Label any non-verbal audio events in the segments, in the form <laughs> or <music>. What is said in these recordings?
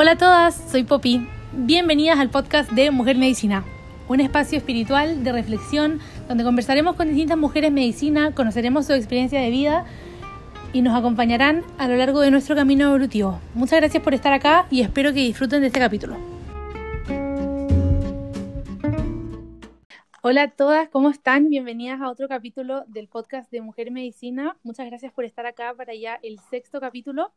Hola a todas, soy Poppy. Bienvenidas al podcast de Mujer Medicina, un espacio espiritual de reflexión donde conversaremos con distintas mujeres medicina, conoceremos su experiencia de vida y nos acompañarán a lo largo de nuestro camino evolutivo. Muchas gracias por estar acá y espero que disfruten de este capítulo. Hola a todas, ¿cómo están? Bienvenidas a otro capítulo del podcast de Mujer Medicina. Muchas gracias por estar acá para ya el sexto capítulo.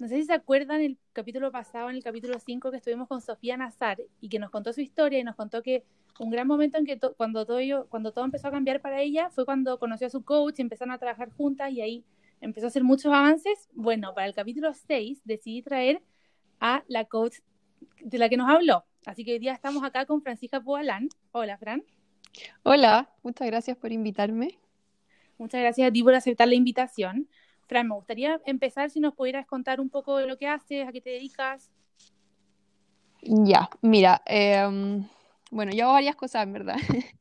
No sé si se acuerdan el capítulo pasado, en el capítulo 5, que estuvimos con Sofía Nazar y que nos contó su historia y nos contó que un gran momento en que cuando, todo cuando todo empezó a cambiar para ella fue cuando conoció a su coach y empezaron a trabajar juntas y ahí empezó a hacer muchos avances. Bueno, para el capítulo 6 decidí traer a la coach de la que nos habló. Así que hoy día estamos acá con Francisca Poalán. Hola, Fran. Hola, muchas gracias por invitarme. Muchas gracias a ti por aceptar la invitación. Fran, me gustaría empezar si nos pudieras contar un poco de lo que haces, a qué te dedicas. Ya, mira, em, bueno, yo hago varias cosas, en verdad. <laughs>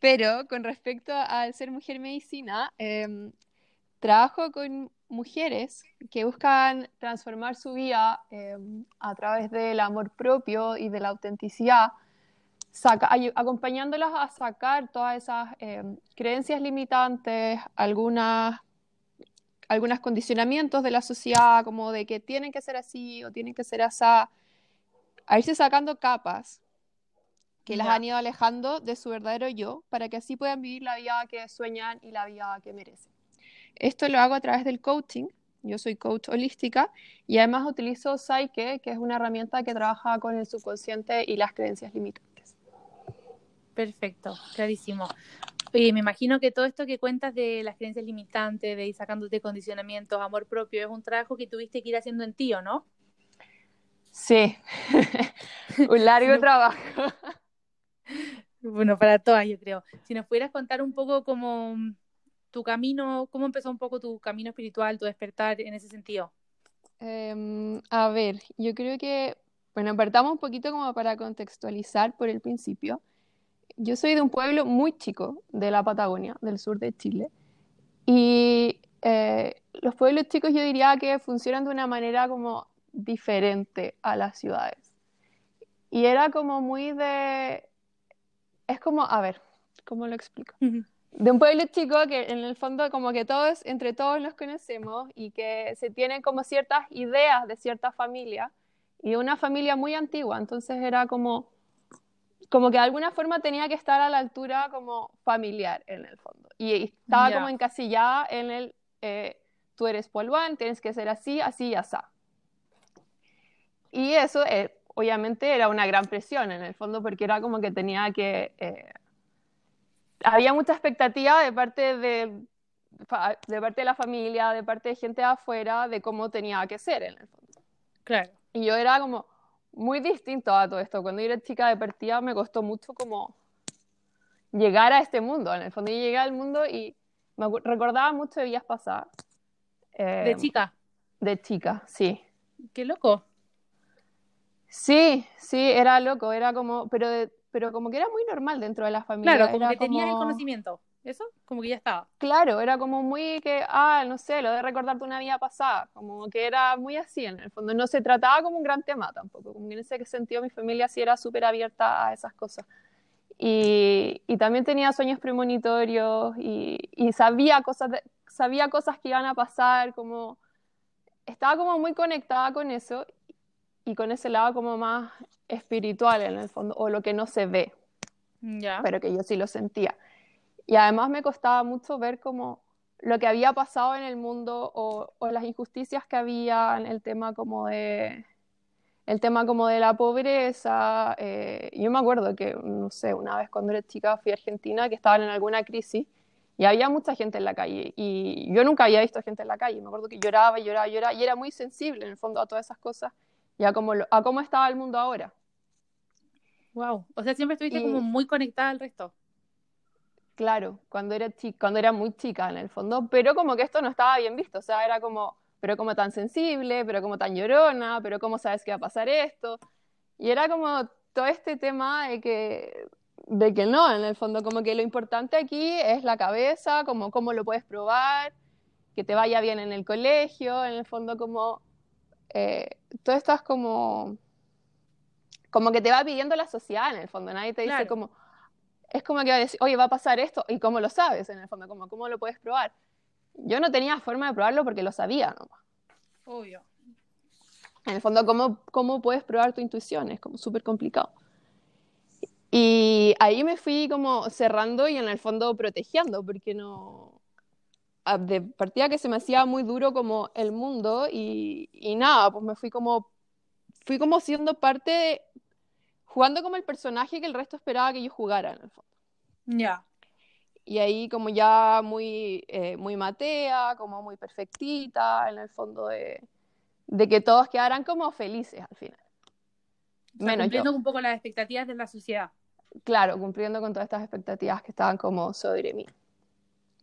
Pero con respecto al ser mujer medicina, em, trabajo con mujeres que buscan transformar su vida em, a través del amor propio y de la autenticidad, acompañándolas a sacar todas esas creencias limitantes, algunas algunos condicionamientos de la sociedad, como de que tienen que ser así o tienen que ser así, a irse sacando capas que las han ido alejando de su verdadero yo para que así puedan vivir la vida que sueñan y la vida que merecen. Esto lo hago a través del coaching. Yo soy coach holística y además utilizo Psyche, que es una herramienta que trabaja con el subconsciente y las creencias limitantes. Perfecto, clarísimo. Oye, me imagino que todo esto que cuentas de las creencias limitantes, de ir sacándote condicionamientos, amor propio, es un trabajo que tuviste que ir haciendo en ti, ¿o no? Sí, <laughs> un largo trabajo. bueno, para todas, yo creo. Si nos pudieras contar un poco cómo tu camino, cómo empezó un poco tu camino espiritual, tu despertar en ese sentido. Em, a ver, yo creo que, bueno, partamos un poquito como para contextualizar por el principio yo soy de un pueblo muy chico de la Patagonia, del sur de Chile, y eh, los pueblos chicos yo diría que funcionan de una manera como diferente a las ciudades. Y era como muy de... Es como, a ver, ¿cómo lo explico? De un pueblo chico que en el fondo como que todos, entre todos nos conocemos y que se tienen como ciertas ideas de cierta familia y de una familia muy antigua, entonces era como como que de alguna forma tenía que estar a la altura como familiar en el fondo. Y estaba como encasillada en el, eh, tú eres polván, tienes que ser así, así y así. Y eso eh, obviamente era una gran presión en el fondo porque era como que tenía que... Eh, había mucha expectativa de parte de, de parte de la familia, de parte de gente de afuera, de cómo tenía que ser en el fondo. Claro. Y yo era como, muy distinto a todo esto. Cuando yo era chica de partida me costó mucho como llegar a este mundo. En el fondo yo llegué al mundo y me recordaba mucho de días pasadas. ¿De em, chica? De chica, sí. Qué loco. Sí, sí, era loco, era como, pero, pero como que era muy normal dentro de la familia. Claro, como que tenías el conocimiento. ¿Eso? Como que ya estaba. Claro, era como muy que, ah, no sé, lo de recordarte una vida pasada, como que era muy así en el fondo. No se trataba como un gran tema tampoco, como que en ese sentido mi familia sí era súper abierta a esas cosas. Y, y, también tenía sueños premonitorios y, y sabía, cosas sabía cosas que iban a pasar, como estaba como muy conectada con eso y con ese lado como más espiritual en el fondo, o lo que no se ve, ya pero que yo sí lo sentía. Y además me costaba mucho ver como lo que había pasado en el mundo o, las injusticias que había en el tema como de el tema como de la pobreza. Eh, yo me acuerdo que, no sé, una vez cuando era chica fui a Argentina que estaban en alguna crisis y había mucha gente en la calle y yo nunca había visto gente en la calle. Me acuerdo que lloraba, lloraba, lloraba y era muy sensible en el fondo a todas esas cosas y a cómo, a cómo estaba el mundo ahora. Wow, o sea, siempre estuviste como muy conectada al resto. Claro, cuando era, chica, cuando era muy chica en el fondo, pero como que esto no estaba bien visto, o sea, era como, pero como tan sensible, pero como tan llorona, pero cómo sabes que va a pasar esto. Y era como todo este tema de que, de que no, en el fondo, como que lo importante aquí es la cabeza, como cómo lo puedes probar, que te vaya bien en el colegio, en el fondo como eh, todo esto es como, como que te va pidiendo la sociedad en el fondo, nadie te dice Claro. como, es como que va a decir, oye, va a pasar esto, y cómo lo sabes en el fondo, como, ¿cómo lo puedes probar? Yo no tenía forma de probarlo porque lo sabía nomás. Obvio. En el fondo, ¿cómo, cómo puedes probar tu intuición? Es como súper complicado. Y ahí me fui como cerrando y en el fondo protegiendo, porque no... a- De partida que se me hacía muy duro como el mundo y, y nada, pues me fui como... Fui como siendo parte de... Jugando como el personaje que el resto esperaba que yo jugara en el fondo. Ya. Y ahí como ya muy, eh, muy matea, como muy perfectita, en el fondo de, de que todos quedaran como felices al final. O sea, Menos yo. cumpliendo un poco las expectativas de la sociedad. Claro, cumpliendo con todas estas expectativas que estaban como sobre mí.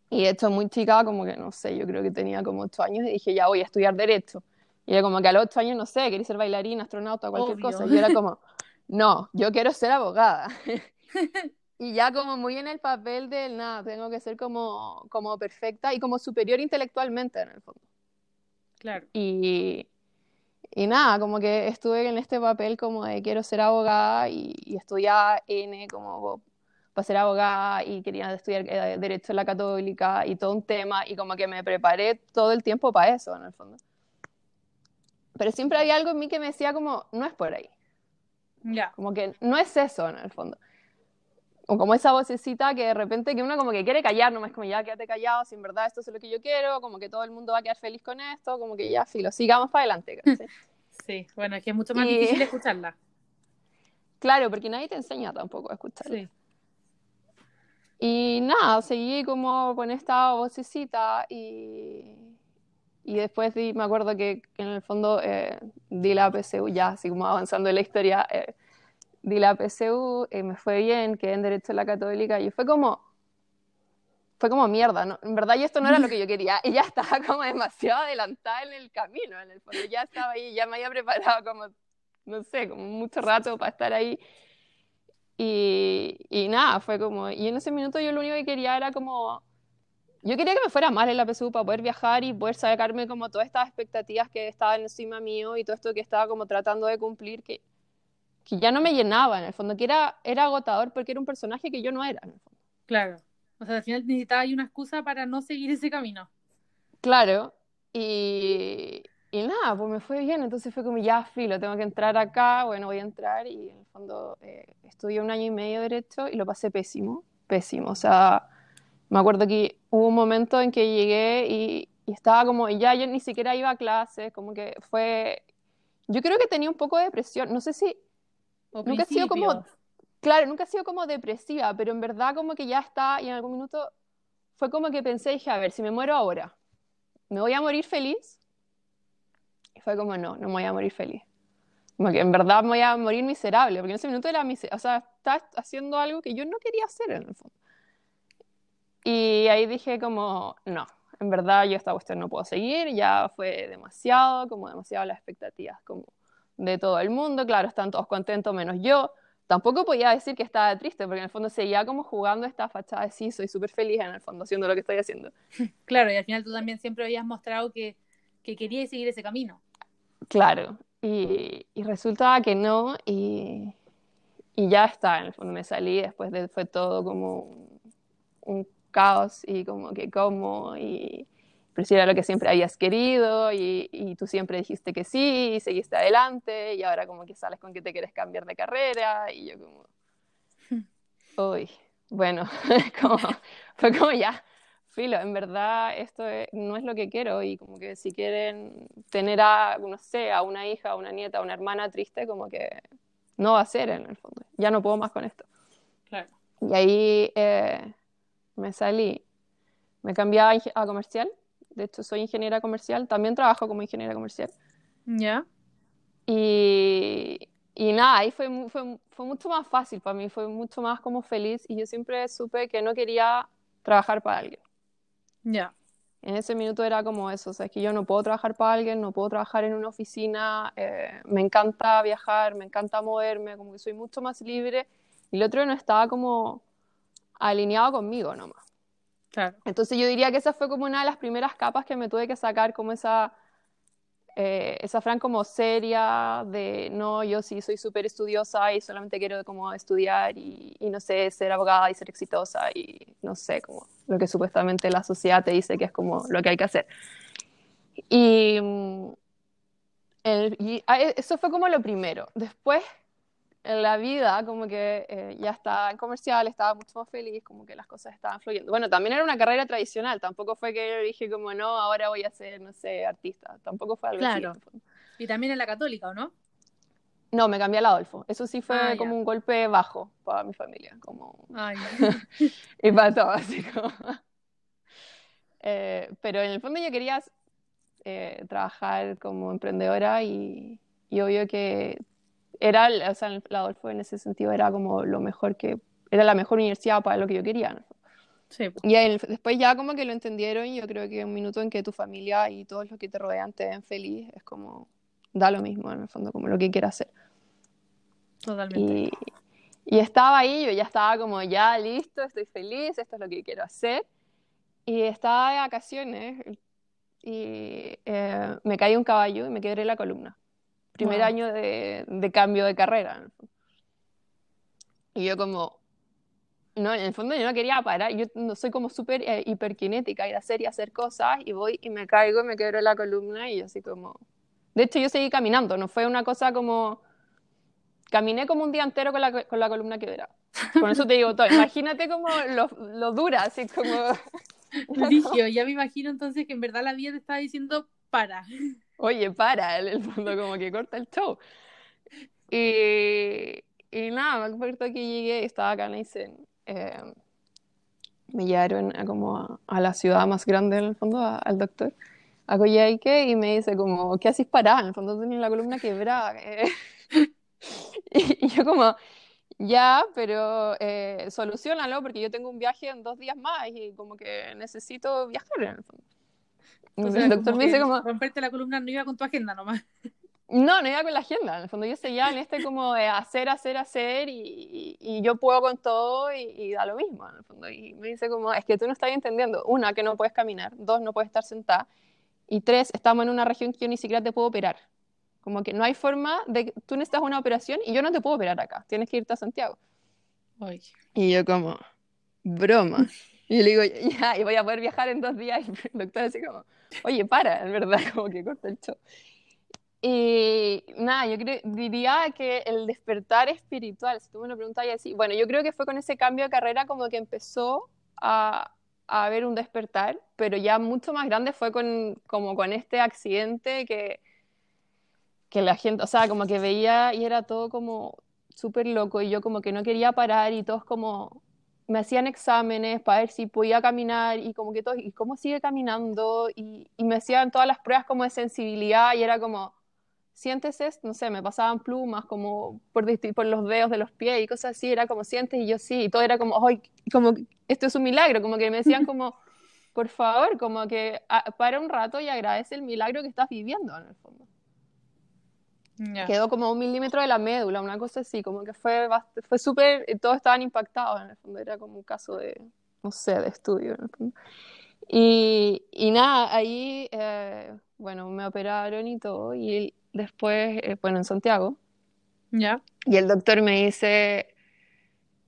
Y hecho, muy chica, como que no sé, yo creo que tenía como ocho años y dije, ya voy a estudiar Derecho. Y era como que a los ocho años, no sé, quería ser bailarina, astronauta, cualquier Obvio. cosa. Y yo era como, <laughs> no, yo quiero ser abogada. <laughs> <laughs> Y ya como muy en el papel del nada, tengo que ser como, como perfecta y como superior intelectualmente en el fondo. Claro. Y, y nada, como que estuve en este papel como de quiero ser abogada y, y estudiaba N como para ser abogada y quería estudiar eh, Derecho en la Católica y todo un tema y como que me preparé todo el tiempo para eso en el fondo. Pero siempre había algo en mí que me decía como, no es por ahí, Ya. como que no es eso en el fondo. O como esa vocecita que de repente que uno como que quiere callar, nomás como ya quédate callado, si en verdad esto es lo que yo quiero, como que todo el mundo va a quedar feliz con esto, como que ya filo, sigamos para adelante. <laughs> ¿cachai? Sí. Bueno, es que es mucho más Y- difícil escucharla. <laughs> Claro, porque nadie te enseña tampoco a escuchar. Sí. Y nada, seguí como con esta vocecita y, y después me acuerdo que, que en el fondo eh, di la PSU ya, así como avanzando en la historia, eh, di la PSU, eh, me fue bien, quedé en Derecho en la Católica y fue como, fue como mierda, ¿no? En verdad, y esto no era lo que yo quería, y ya estaba <laughs> como demasiado adelantada en el camino, en el fondo, ya estaba ahí, ya me había preparado como, no sé, como mucho rato para estar ahí. Y, y nada, fue como, y en ese minuto yo lo único que quería era como, yo quería que me fuera mal en la PSU para poder viajar y poder sacarme como todas estas expectativas que estaban encima mío y todo esto que estaba como tratando de cumplir, que, que ya no me llenaba en el fondo, que era, era agotador porque era un personaje que yo no era en el fondo. Claro. O sea, al final necesitaba ahí una excusa para no seguir ese camino. Claro, y, y nada, pues me fue bien, entonces fue como ya, filo, tengo que entrar acá, bueno, voy a entrar y en el fondo eh, estudié un año y medio de Derecho y lo pasé pésimo, pésimo, o sea, me acuerdo que hubo un momento en que llegué y, y estaba como, ya yo ni siquiera iba a clases, como que fue, yo creo que tenía un poco de depresión, no sé si, O nunca he sido como, claro, nunca he sido como depresiva, pero en verdad como que ya está y en algún minuto fue como que pensé, dije, a ver, si me muero ahora, ¿me voy a morir feliz? Y fue como, no, no me voy a morir feliz. Como que en verdad me voy a morir miserable, porque en ese minuto era miserable, o sea, estaba haciendo algo que yo no quería hacer en el fondo. Y ahí dije como, no, en verdad yo esta cuestión no puedo seguir, ya fue demasiado, como demasiado las expectativas como de todo el mundo, claro, están todos contentos menos yo. Tampoco podía decir que estaba triste, porque en el fondo seguía como jugando esta fachada de sí, soy súper feliz en el fondo haciendo lo que estoy haciendo. <laughs> Claro, y al final tú también siempre habías mostrado que, que querías seguir ese camino. Claro, y, y resulta que no, y, y ya está, en el fondo me salí, después de, fue todo como un, un caos y como que como, y pero si era lo que siempre habías querido y, y tú siempre dijiste que sí y seguiste adelante y ahora como que sales con que te quieres cambiar de carrera y yo como, <laughs> uy, bueno, <laughs> como, fue como ya, filo, en verdad esto es- no es lo que quiero y como que si quieren tener a, no sé, a una hija, a una nieta, a una hermana triste, como que no va a ser en el fondo, ya no puedo más con esto. Claro. Y ahí eh, me salí, me cambié a, a comercial, de hecho soy ingeniera comercial, también trabajo como ingeniera comercial. ¿Ya? Y, y nada, ahí fue, fue, fue mucho más fácil para mí, fue mucho más como feliz y yo siempre supe que no quería trabajar para alguien. Ya. En ese minuto era como eso, o sea, es que yo no puedo trabajar para alguien, no puedo trabajar en una oficina, eh, me encanta viajar, me encanta moverme, como que soy mucho más libre y el otro no estaba como alineado conmigo nomás. Claro. Entonces yo diría que esa fue como una de las primeras capas que me tuve que sacar, como esa, eh, esa Fran como seria de, no, yo sí soy súper estudiosa y solamente quiero como estudiar y, y, no sé, ser abogada y ser exitosa y no sé, como lo que supuestamente la sociedad te dice que es como lo que hay que hacer. Y, mm, el, y ah, e, eso fue como lo primero. Después en la vida, como que eh, ya estaba en comercial, estaba mucho más feliz, como que las cosas estaban fluyendo. Bueno, también era una carrera tradicional, tampoco fue que yo dije como, no, ahora voy a ser, no sé, artista, tampoco fue algo claro. Y también en la católica, ¿o no? No, me cambié al Adolfo. Eso sí fue ah, como un golpe bajo para mi familia, como... Ay, <laughs> y para todo, así como... <laughs> Eh, pero en el fondo yo quería eh, trabajar como emprendedora y, y obvio que era, o sea, el Adolfo en ese sentido era como lo mejor que, era la mejor universidad para lo que yo quería. Sí. Y después ya como que lo entendieron y yo creo que un minuto en que tu familia y todos los que te rodean te ven feliz es como, da lo mismo en el fondo, como lo que quieras hacer. Totalmente. Y, y estaba ahí, yo ya estaba como, ya listo, estoy feliz, esto es lo que quiero hacer. Y estaba de vacaciones y eh, me caí un caballo y me quebré la columna primer año de, de, cambio de carrera. Y yo como, no, en el fondo yo no quería parar, yo no soy como súper eh, hiperkinética, ir a hacer y hacer cosas, y voy y me caigo, me quebro la columna, y yo así como... De hecho, yo seguí caminando, no fue una cosa como... Caminé como un día entero con la, con la columna quebrada. Con eso te digo todo. Imagínate como lo, lo dura, así como... <laughs> Ligio, ya me imagino entonces que en verdad la vida te estaba diciendo para oye, para, en el fondo como que corta el show. Y, y nada, me acuerdo que llegué, estaba acá en Eisen, eh, me llevaron a, como a, la ciudad más grande en el fondo, al doctor, a Coyhaique, y me dice como, ¿qué haces parada? En el fondo tenía la columna quebrada. Eh. <laughs> y, yo como, ya, pero eh, solucionalo porque yo tengo un viaje en dos días más y como que necesito viajar en el fondo el doctor me dice como... Romperte la columna no iba con tu agenda nomás. No, no iba con la agenda. En el fondo yo seguía en este como de hacer, hacer, hacer y, y, yo puedo con todo y, da lo mismo en el fondo. Y me dice como, es que tú no estás entendiendo. Una, que no puedes caminar. Dos, no puedes estar sentada. Y tres, estamos en una región que yo ni siquiera te puedo operar. Como que no hay forma de... Tú necesitas una operación y yo no te puedo operar acá. Tienes que irte a Santiago. Ay. Y yo como, broma. <laughs> Y le digo, ya, y voy a poder viajar en dos días. <laughs> Y el doctor así como, oye, para, en verdad, <laughs> como que corta el show. Y nada, yo creo, diría que el despertar espiritual, si tú me lo preguntas así, bueno, yo creo que fue con ese cambio de carrera como que empezó a, a haber un despertar, pero ya mucho más grande fue con, como con este accidente que, que la gente, o sea, como que veía y era todo como súper loco y yo como que no quería parar y todos como me hacían exámenes para ver si podía caminar y como que todo, y cómo sigue caminando y, y, me hacían todas las pruebas como de sensibilidad y era como, siéntese, no sé, me pasaban plumas como por, por los dedos de los pies y cosas así, era como sientes y yo sí, y todo era como, ay, como, esto es un milagro, como que me decían <laughs> como, por favor, como que para un rato y agradece el milagro que estás viviendo en el fondo. Quedó como un milímetro de la médula, una cosa así, como que fue, fue súper, todos estaban impactados en el fondo, era como un caso de, no sé, de estudio en el fondo. Y, y nada, ahí, eh, bueno, me operaron y todo, y después, eh, bueno, en Santiago. Ya. Y el doctor me dice,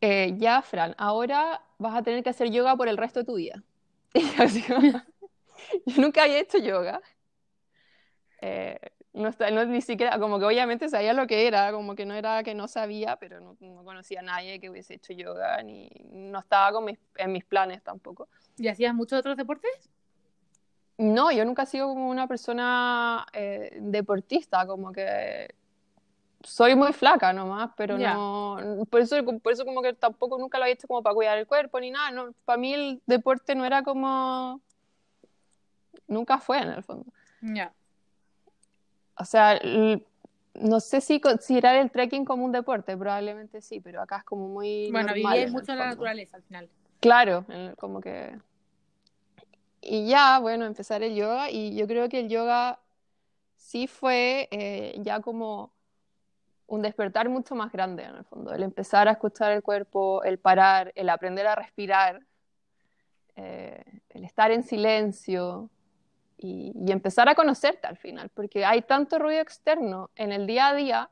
eh, ya, Fran, ahora vas a tener que hacer yoga por el resto de tu vida. <laughs> Y <laughs> yo nunca había hecho yoga. Eh, no, no, ni siquiera, como que obviamente sabía lo que era, como que no era que no sabía, pero no, conocía a nadie que hubiese hecho yoga, ni no estaba con en mis planes tampoco. ¿Y hacías muchos otros deportes? No, yo nunca he sido como una persona eh, deportista, como que soy muy flaca nomás, pero no, por eso, por eso como que tampoco nunca lo había hecho como para cuidar el cuerpo ni nada, no, para mí el deporte no era como, nunca fue en el fondo. Ya o sea, no sé si considerar el trekking como un deporte, probablemente sí, pero acá es como muy. Bueno, vivir mucho en la naturaleza al final. Claro, como que. Y ya, bueno, empezar el yoga, y yo creo que el yoga sí fue eh, ya como un despertar mucho más grande en el fondo, el empezar a escuchar el cuerpo, el parar, el aprender a respirar, eh, el estar en silencio, y, y empezar a conocerte al final, porque hay tanto ruido externo en el día a día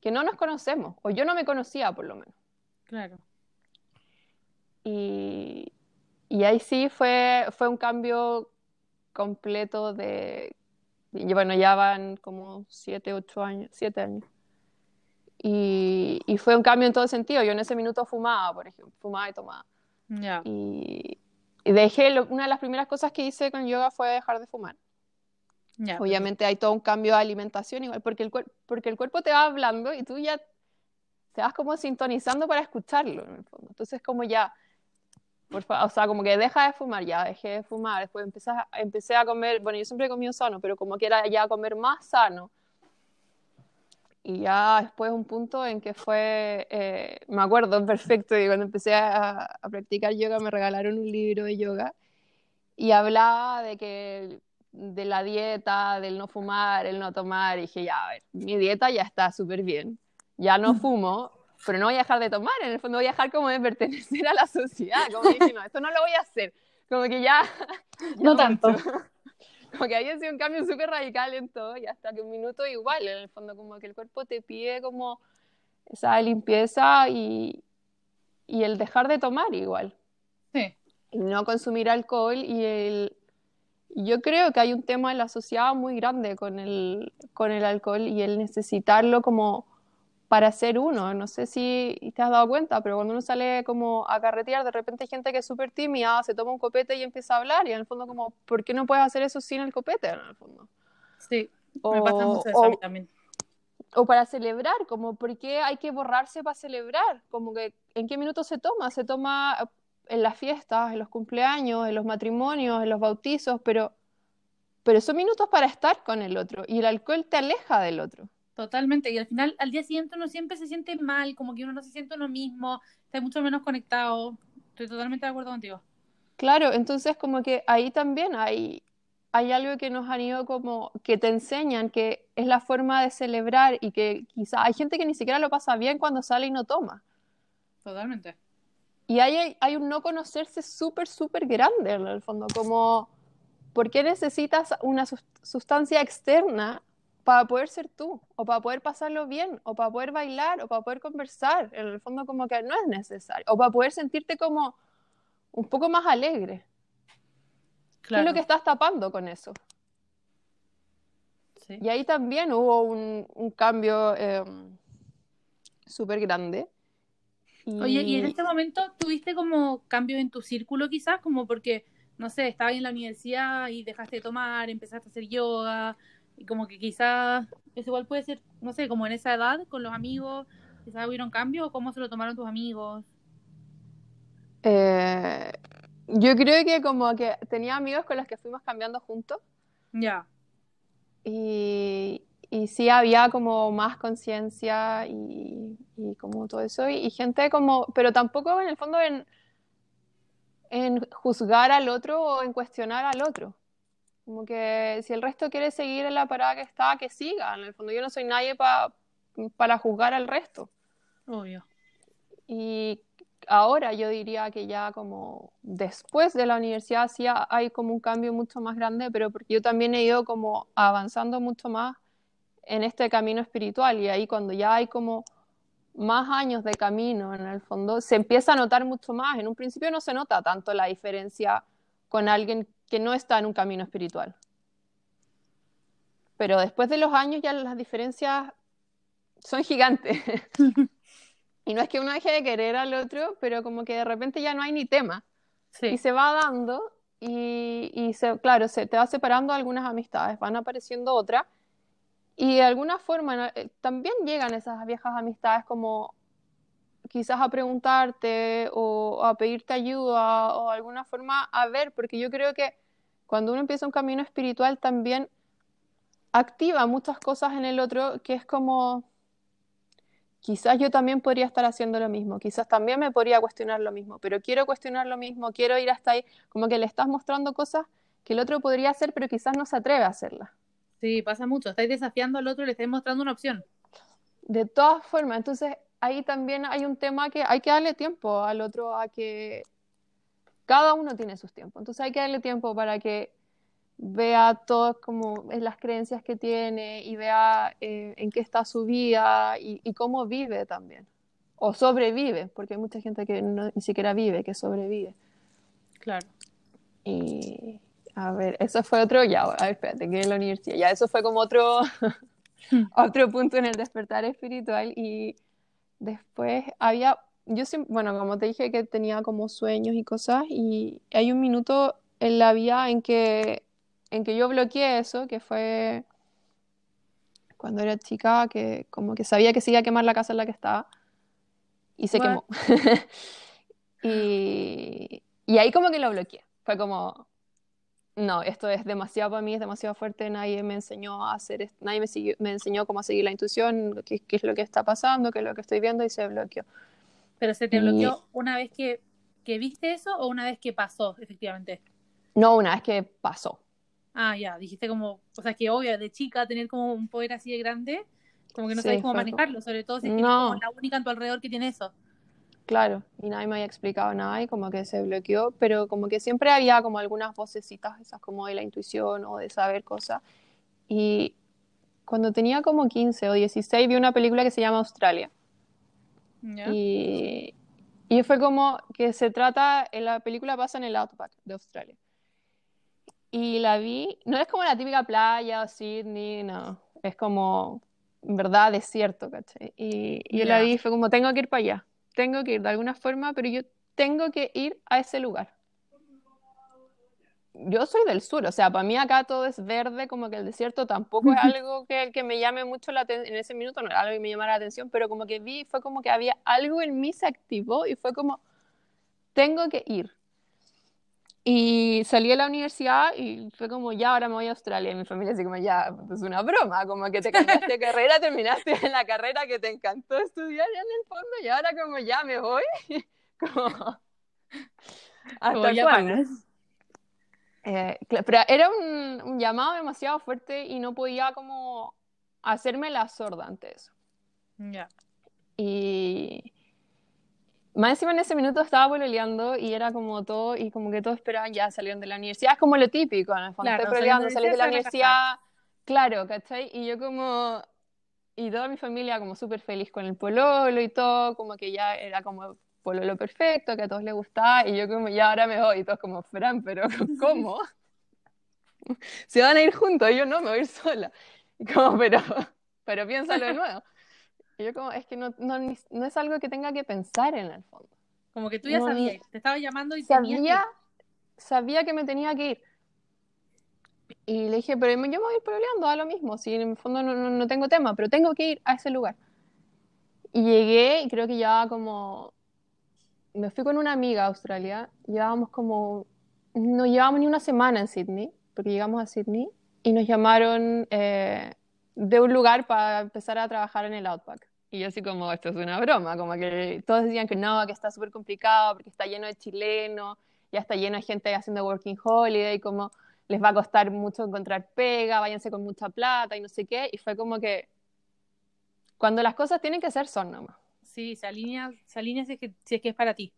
que no nos conocemos, o yo no me conocía por lo menos. Claro. Y, y ahí sí fue, fue un cambio completo de, y bueno, ya van como siete, ocho años, siete años. Y, y fue un cambio en todo sentido. Yo en ese minuto fumaba, por ejemplo, fumaba y tomaba. Ya. Y, y dejé, lo- una de las primeras cosas que hice con yoga fue dejar de fumar. Ya. Obviamente hay todo un cambio de alimentación igual, porque el, porque el cuerpo te va hablando y tú ya te vas como sintonizando para escucharlo en el fondo. Entonces como ya, por fa- o sea, como que deja de fumar, ya dejé de fumar, después empecé a, empecé a comer, bueno, yo siempre he comido sano, pero como que era ya comer más sano. Y ya después un punto en que fue, eh, me acuerdo perfecto, y cuando empecé a, a practicar yoga me regalaron un libro de yoga y hablaba de que de la dieta, del no fumar, el no tomar, y dije, ya, a ver, mi dieta ya está súper bien, ya no fumo, pero no voy a dejar de tomar, en el fondo voy a dejar como de pertenecer a la <laughs> sociedad, como dije, no, esto no lo voy a hacer, como que ya... <laughs> ya No tanto. <laughs> Como que había sido un cambio súper radical en todo, y hasta que un minuto igual, en el fondo como que el cuerpo te pide como esa limpieza y, y el dejar de tomar igual Sí. y no consumir alcohol y el yo creo que hay un tema en la sociedad muy grande con el, con el alcohol y el necesitarlo como para ser uno. No sé si te has dado cuenta, pero cuando uno sale como a carretear, de repente hay gente que es súper tímida, se toma un copete y empieza a hablar y en el fondo como, ¿por qué no puedes hacer eso sin el copete en el fondo? Sí. O, Me pasa mucho eso o- a mí también. o para celebrar, como ¿por qué hay que borrarse para celebrar? Como que ¿en qué minuto se toma? Se toma en las fiestas, en los cumpleaños, en los matrimonios, en los bautizos, pero, pero son minutos para estar con el otro y el alcohol te aleja del otro. Totalmente. Y al final, al día siguiente uno siempre se siente mal, como que uno no se siente uno mismo, está mucho menos conectado. Estoy totalmente de acuerdo contigo. Claro, entonces como que ahí también hay, hay algo que nos han ido como, que te enseñan que es la forma de celebrar y que quizá hay gente que ni siquiera lo pasa bien cuando sale y no toma. Totalmente. Y hay, hay un no conocerse súper, súper grande en el fondo, como, ¿por qué necesitas una sus- sustancia externa para poder ser tú? O para poder pasarlo bien, o para poder bailar, o para poder conversar. En el fondo como que no es necesario. O para poder sentirte como un poco más alegre. ¿Qué Claro. es lo que estás tapando con eso? Sí. Y ahí también hubo un, un cambio eh, súper grande. Oye, y en este momento tuviste como cambios en tu círculo quizás, como porque, no sé, estabas en la universidad y dejaste de tomar, empezaste a hacer yoga, y como que quizás eso igual puede ser, no sé, como en esa edad con los amigos, quizás hubieron cambios o cómo se lo tomaron tus amigos. Eh, yo creo que como que tenía amigos con los que fuimos cambiando juntos Ya, y, y sí había como más conciencia y, y como todo eso y, y gente como, pero tampoco en el fondo en, en juzgar al otro o en cuestionar al otro. Como que si el resto quiere seguir en la parada que está, que siga. En el fondo yo no soy nadie pa- para juzgar al resto. obvio. Y ahora yo diría que ya como después de la universidad sí ha- hay como un cambio mucho más grande, pero porque yo también he ido como avanzando mucho más en este camino espiritual y ahí cuando ya hay como más años de camino en el fondo, se empieza a notar mucho más. En un principio no se nota tanto la diferencia con alguien que no está en un camino espiritual. Pero después de los años ya las diferencias son gigantes. <laughs> Y no es que uno deje de querer al otro, pero como que de repente ya no hay ni tema. Y se va dando y, y se, claro, se te va separando algunas amistades, van apareciendo otras. Y de alguna forma eh, también llegan esas viejas amistades como quizás a preguntarte o a pedirte ayuda o de alguna forma a ver, porque yo creo que cuando uno empieza un camino espiritual también activa muchas cosas en el otro que es como quizás yo también podría estar haciendo lo mismo, quizás también me podría cuestionar lo mismo, pero quiero cuestionar lo mismo, quiero ir hasta ahí, como que le estás mostrando cosas que el otro podría hacer, pero quizás no se atreve a hacerlas. sí, pasa mucho. Estáis desafiando al otro y le estáis mostrando una opción. De todas formas, entonces ahí también hay un tema que hay que darle tiempo al otro a que cada uno tiene sus tiempos, entonces hay que darle tiempo para que vea todas como las creencias que tiene y vea eh, en qué está su vida y, y, cómo vive también. O sobrevive, porque hay mucha gente que no, ni siquiera vive, que sobrevive. Claro. Y a ver, eso fue otro, ya, a ver, espérate, que en la universidad, ya eso fue como otro, <laughs> otro punto en el despertar espiritual y después había, yo siempre, bueno, como te dije que tenía como sueños y cosas y hay un minuto en la vida en que en que yo bloqueé eso, que fue cuando era chica, que como que sabía que se iba a quemar la casa en la que estaba, y se quemó. <laughs> y, y ahí como que lo bloqueé. Fue como, no, esto es demasiado para mí, es demasiado fuerte, nadie me enseñó a hacer esto, nadie me, me enseñó cómo seguir la intuición, qué, qué, es lo que está pasando, qué es lo que estoy viendo, y se bloqueó. ¿Pero se te bloqueó una vez que, que viste eso o una vez que pasó, efectivamente? No, una vez que pasó. Ah, ya, dijiste como, o sea, que obvio, de chica tener como un poder así de grande, como que no sabes cómo manejarlo, sobre todo si es no. la única en tu alrededor que tiene eso. Claro, y nadie me había explicado nada y como que se bloqueó, pero como que siempre había como algunas vocecitas, esas como de la intuición o de saber cosas. Y cuando tenía como 15 o 16 vi una película que se llama Australia. Y, y fue como que se trata, en la película pasa en el outback de Australia. Y la vi, no es como la típica playa o Sydney, no, es como, en verdad, desierto, ¿cachai? Y, y yo la vi y fue como, tengo que ir para allá, tengo que ir de alguna forma, pero yo tengo que ir a ese lugar. Yo soy del sur, o sea, para mí acá todo es verde, como que el desierto tampoco es algo que, que me llame mucho la atención, en ese minuto no era algo que me llamara la atención, pero como que vi, fue como que había algo en mí se activó y fue como, tengo que ir. Y salí de la universidad y fue como, ya, ahora me voy a Australia. Y mi familia así como, ya, es una broma, como que te cambiaste de carrera, <laughs> terminaste en la carrera que te encantó estudiar en el fondo y ahora como, ya me voy. <laughs> como, ¿hasta cuándo? Eh, pero era un, un, llamado demasiado fuerte y no podía como hacerme la sorda ante eso. Ya. Y más encima en ese minuto estaba pololeando y era como todo, y como que todos esperaban ya salieron de la universidad. Es como lo típico, en el fondo. Claro, estoy pololeando, salís de la universidad. Claro, ¿cachai? Y yo como, y toda mi familia como súper feliz con el pololo y todo, como que ya era como pololo perfecto, que a todos les gustaba, y yo como, ya ahora me voy, y todos como, Fran, pero <laughs> ¿cómo? <laughs> Se van a ir juntos, y yo no, me voy a ir sola. Y como, pero, pero piénsalo de nuevo. Y yo como, es que no, no, no, es algo que tenga que pensar en el fondo. Como que tú ya sabías, te estaba llamando y sabía, que... sabía que me tenía que ir. Y le dije, pero yo me voy a ir peleando, a lo mismo, si en el fondo no, no, no, tengo tema, pero tengo que ir a ese lugar. Y llegué y creo que ya como, me fui con una amiga a Australia, llevábamos como, no llevábamos ni una semana en Sydney, porque llegamos a Sydney y nos llamaron eh, de un lugar para empezar a trabajar en el Outback. Y yo así como, esto es una broma, como que todos decían que no, que está súper complicado porque está lleno de chilenos, ya está lleno de gente haciendo working holiday, como les va a costar mucho encontrar pega, váyanse con mucha plata y no sé qué. Y fue como que cuando las cosas tienen que ser, son nomás. Sí, se alinea, se alinea si, es que, si es que es para ti.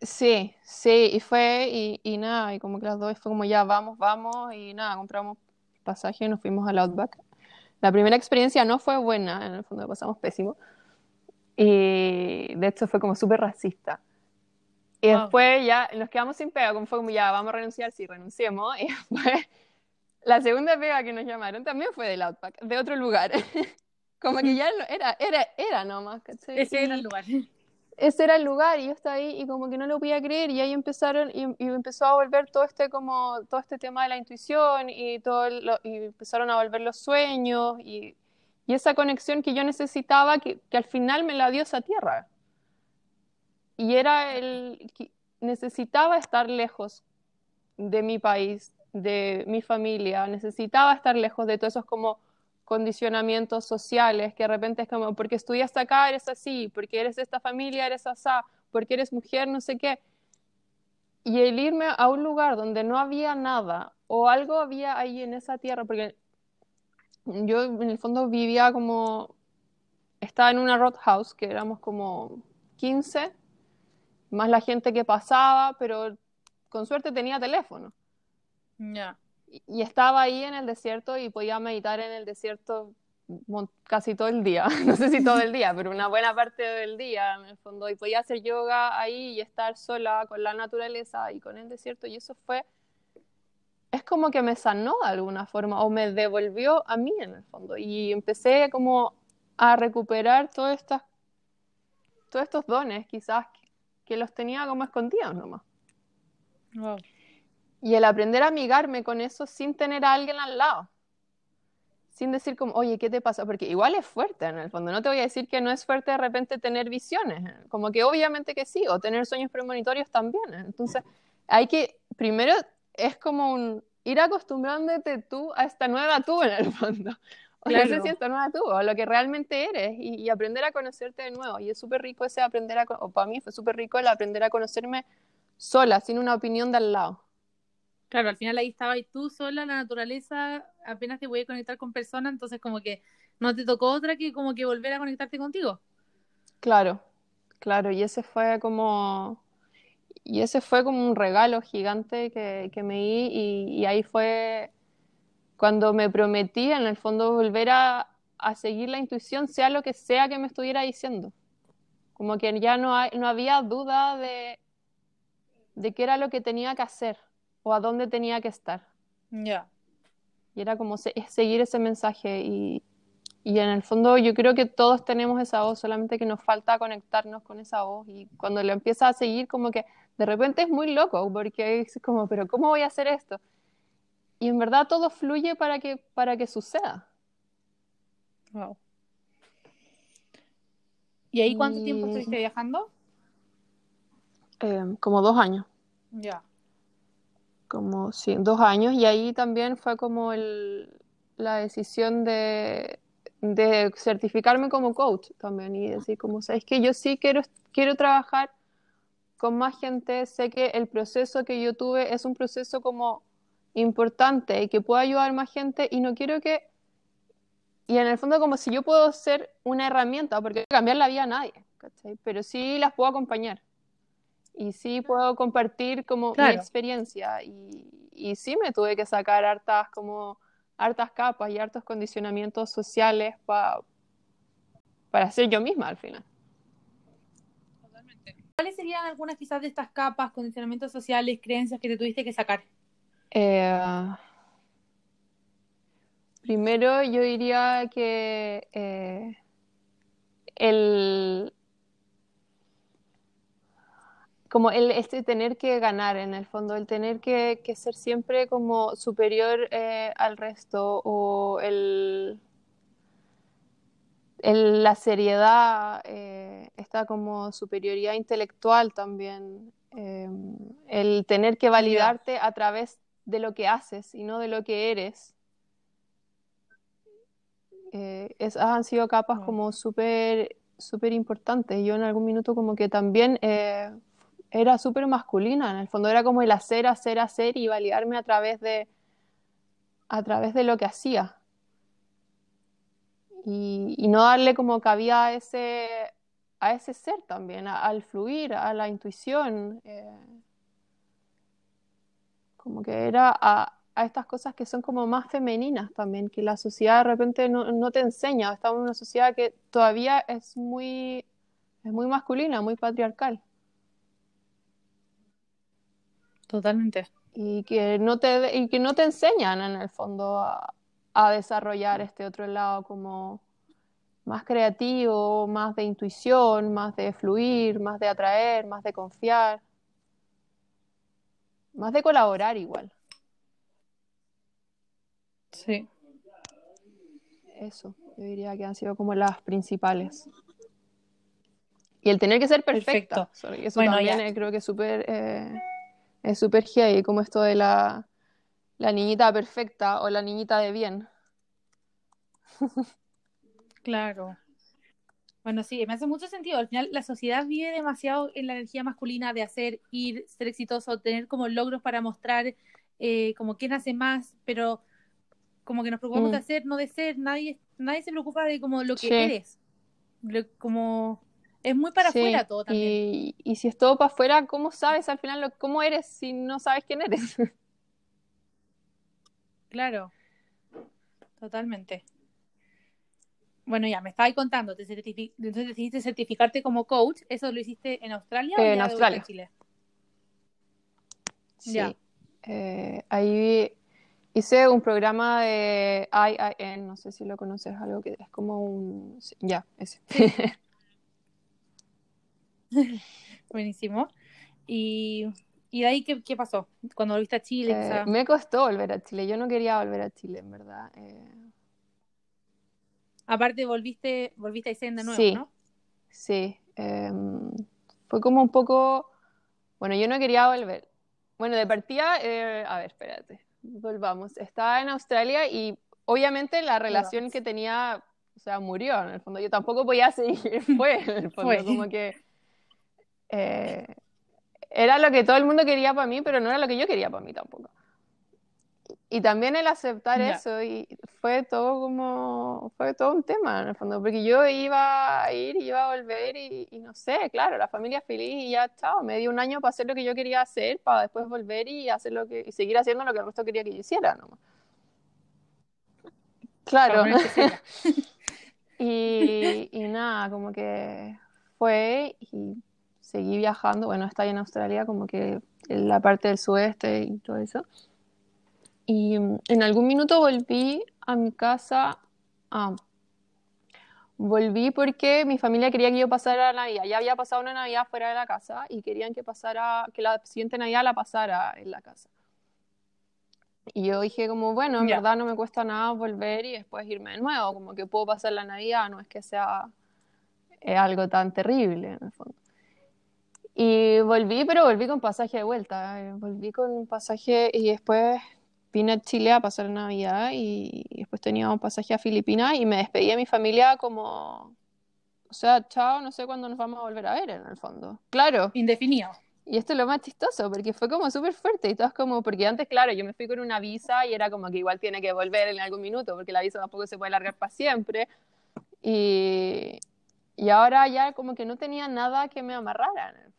Sí, sí, y fue, y, y nada, y como que las dos fue como ya, vamos, vamos, y nada, compramos pasaje y nos fuimos al Outback. La primera experiencia no fue buena, en el fondo pasamos pésimo. Y de hecho fue como súper racista. Y después ya nos quedamos sin pega, como fue como ya, vamos a renunciar, sí, renunciemos. <laughs> Y después la segunda pega que nos llamaron también fue del Outback, de otro lugar. <laughs> como que ya era, era, era nomás, ¿cachai? Ese era el lugar ese era el lugar y yo estaba ahí y como que no lo podía creer y ahí empezaron y, y empezó a volver todo este como todo este tema de la intuición y todo lo, y empezaron a volver los sueños y, y esa conexión que yo necesitaba que, que, al final me la dio esa tierra. Y era el que necesitaba estar lejos de mi país de mi familia necesitaba estar lejos de todos esos como condicionamientos sociales, que de repente es como, porque estudiaste acá eres así, porque eres de esta familia eres asá, porque eres mujer, no sé qué. Y el irme a un lugar donde no había nada, o algo había ahí en esa tierra, porque yo en el fondo vivía como, estaba en una roadhouse, que éramos como 15, más la gente que pasaba, pero con suerte tenía teléfono. Ya. Y estaba ahí en el desierto y podía meditar en el desierto casi todo el día, <laughs> no sé si todo el día, pero una buena parte del día en el fondo, y podía hacer yoga ahí y estar sola con la naturaleza y con el desierto, y eso fue, es como que me sanó de alguna forma, o me devolvió a mí en el fondo, y empecé como a recuperar todas estas, todos estos dones quizás que, los tenía como escondidos nomás. Y el aprender a amigarme con eso sin tener a alguien al lado sin decir como, oye, ¿qué te pasa? Porque igual es fuerte en el fondo, no te voy a decir que no es fuerte de repente tener visiones, como que obviamente que sí, o tener sueños premonitorios también. Entonces, hay que, primero, es como un ir acostumbrándote tú a esta nueva tú en el fondo. O claro. no sé si esta nueva tú, o lo que realmente eres, y, aprender a conocerte de nuevo. Y es súper rico ese aprender a, o para mí fue súper rico el aprender a conocerme sola, sin una opinión de al lado. Claro, al final ahí estaba y tú sola, la naturaleza, apenas te voy a conectar con personas, entonces como que no te tocó otra que como que volver a conectarte contigo. Claro, claro, y ese fue como, y ese fue como un regalo gigante que, me di y, ahí fue cuando me prometí en el fondo volver a, a, seguir la intuición, sea lo que sea que me estuviera diciendo. Como que ya no, no había duda de, de qué era lo que tenía que hacer o a dónde tenía que estar. Ya. Y era como seguir ese mensaje y, y, en el fondo yo creo que todos tenemos esa voz, solamente que nos falta conectarnos con esa voz y cuando lo empieza a seguir como que de repente es muy loco porque es como, pero ¿cómo voy a hacer esto? Y en verdad todo fluye para que, para que suceda. Wow. ¿Y ahí cuánto tiempo estuviste viajando? Eh, como dos años. Ya como dos años y ahí también fue como el, la decisión de, de, certificarme como coach también y decir como, sabes que yo sí quiero, quiero trabajar con más gente, sé que el proceso que yo tuve es un proceso como importante y que pueda ayudar más gente y no quiero que, y en el fondo como si yo puedo ser una herramienta, porque cambiar la vida a nadie, pero sí las puedo acompañar y sí puedo compartir como mi experiencia y, y, sí me tuve que sacar hartas como hartas capas y hartos condicionamientos sociales para para ser yo misma al final. ¿Cuáles serían algunas quizás de estas capas, condicionamientos sociales, creencias que te tuviste que sacar? Eh, primero yo diría que eh, el, como el este tener que ganar en el fondo, el tener que, ser siempre como superior eh, al resto o el, la seriedad, eh, esta como superioridad intelectual también, em, el tener que validarte a través de lo que haces y no de lo que eres. Eh, esas han sido capas como súper súper importantes. Yo en algún minuto como que también era súper masculina, en el fondo era como el hacer, hacer, hacer y validarme a través de, a través de lo que hacía. Y, no darle como cabida a ese, a ese ser también, al fluir, a la intuición. Eh, como que era a, a, estas cosas que son como más femeninas también, que la sociedad de repente no, no te enseña. Estamos en una sociedad que todavía es muy, es muy masculina, muy patriarcal. Totalmente. Y que no te, y que no te enseñan en el fondo a, a desarrollar este otro lado como más creativo, más de intuición, más de fluir, más de atraer, más de confiar, más de colaborar igual. Sí. Eso, yo diría que han sido como las principales. Y el tener que ser perfecta. Eso también creo que es súper eh, es súper gay, como esto de la, la niñita perfecta o la niñita de bien. <laughs> claro. Bueno, sí, me hace mucho sentido. Al final, la sociedad vive demasiado en la energía masculina de hacer, ir, ser exitoso, tener como logros para mostrar eh, como quién hace más, pero como que nos preocupamos de mm. hacer, no de ser. Nadie, nadie se preocupa de como lo que eres. como es muy para afuera todo también. Y, si es todo para afuera, ¿cómo sabes al final lo, cómo eres si no sabes quién eres? <laughs> Claro, totalmente. Bueno, ya, me estabas contando, te entonces decidiste certificarte como coach, ¿eso lo hiciste en Australia o En de vuelta Australia. a Chile? Sí. Ya. Eh, ahí hice un programa de IIN, no sé si lo conoces, algo que es como un... Ya, ese. <laughs> <laughs> Buenísimo. Y, y de ahí, ¿qué, qué pasó? Cuando volviste a Chile, Eh, quizá. me costó volver a Chile, yo no quería volver a Chile, en verdad. Eh, Aparte, volviste, volviste a Aysén de nuevo, Sí. ¿no? Sí, em, fue como un poco, bueno, yo no quería volver. Bueno, de partida, eh, a ver, espérate, volvamos. Estaba en Australia y obviamente la relación que tenía, o sea, murió en el fondo. Yo tampoco podía <laughs> seguir, fue en el fondo, Fue. como que eh, era lo que todo el mundo quería para mí, pero no era lo que yo quería para mí tampoco. Y también el aceptar Ya. eso y fue todo como, fue todo un tema en el fondo, porque yo iba a ir iba a volver y, y no sé, claro, la familia feliz y ya, chao, me dio un año para hacer lo que yo quería hacer, para después volver y hacer lo que, y seguir haciendo lo que el resto quería que yo hiciera, nomás. Claro. <laughs> Y, y nada, como que fue y seguí viajando. Bueno, está en Australia, como que en la parte del sudeste y todo eso. Y mm, en algún minuto volví a mi casa. ah, volví porque mi familia quería que yo pasara la Navidad. Ya había pasado una Navidad fuera de la casa y querían que pasara, que la siguiente Navidad la pasara en la casa. Y yo dije como, bueno, en Ya. verdad no me cuesta nada volver y después irme de nuevo, como que puedo pasar la Navidad, no es que sea eh, algo tan terrible en el fondo. Y volví, pero volví con pasaje de vuelta, eh, volví con un pasaje y después vine a Chile a pasar Navidad y, después tenía un pasaje a Filipinas y me despedí de mi familia como, o sea, chao, no sé cuándo nos vamos a volver a ver en el fondo. Claro. Indefinido. Y esto es lo más chistoso, porque fue como súper fuerte y todo es como, porque antes, claro, yo me fui con una visa y era como que igual tiene que volver en algún minuto, porque la visa tampoco se puede largar para siempre. Y, y ahora ya como que no tenía nada que me amarrara.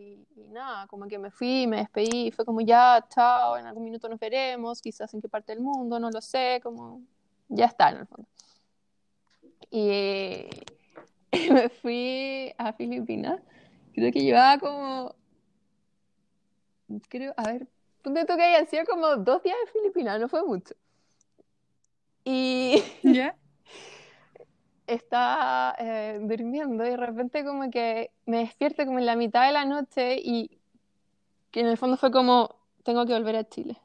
Y, y nada, como que me fui, me despedí, fue como ya, chao, en algún minuto nos veremos, quizás en qué parte del mundo, no lo sé, como ya está en el fondo. Y <laughs> me fui a Filipinas, creo que llevaba como creo, a ver, ponte tú que hayan sido como dos días de Filipinas, no fue mucho. Y ¿Ya? Estaba eh, durmiendo y de repente como que me despierto como en la mitad de la noche y que en el fondo fue como, tengo que volver a Chile.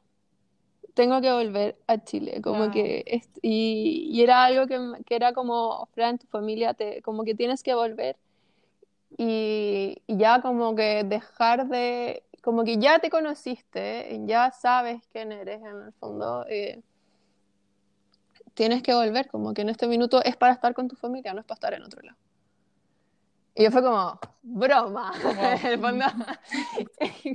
Tengo que volver a Chile, como Wow. que, y, y era algo que, que era como, Fran, tu familia, te, como que tienes que volver y, y ya como que dejar de, como que ya te conociste, ya sabes quién eres en el fondo, eh, tienes que volver, como que en este minuto es para estar con tu familia, no es para estar en otro lado. Y yo fue como, broma, <laughs> en el fondo.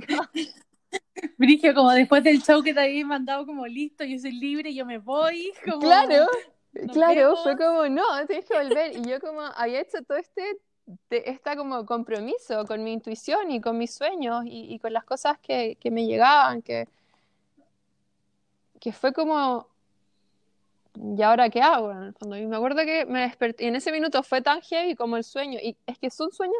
Como- <laughs> Brigio, como después del show que te habías mandado como listo, yo soy libre, yo me voy. Como... Claro, claro, vemos. fue como, no, tienes que volver. Y yo como había hecho todo este, te- esta como compromiso con mi intuición y con mis sueños y, y con las cosas que, que me llegaban, que, que fue como, ¿y ahora qué hago? En el fondo. Y me acuerdo que me desperté, y en ese minuto fue tan heavy como el sueño. Y es que son sueños,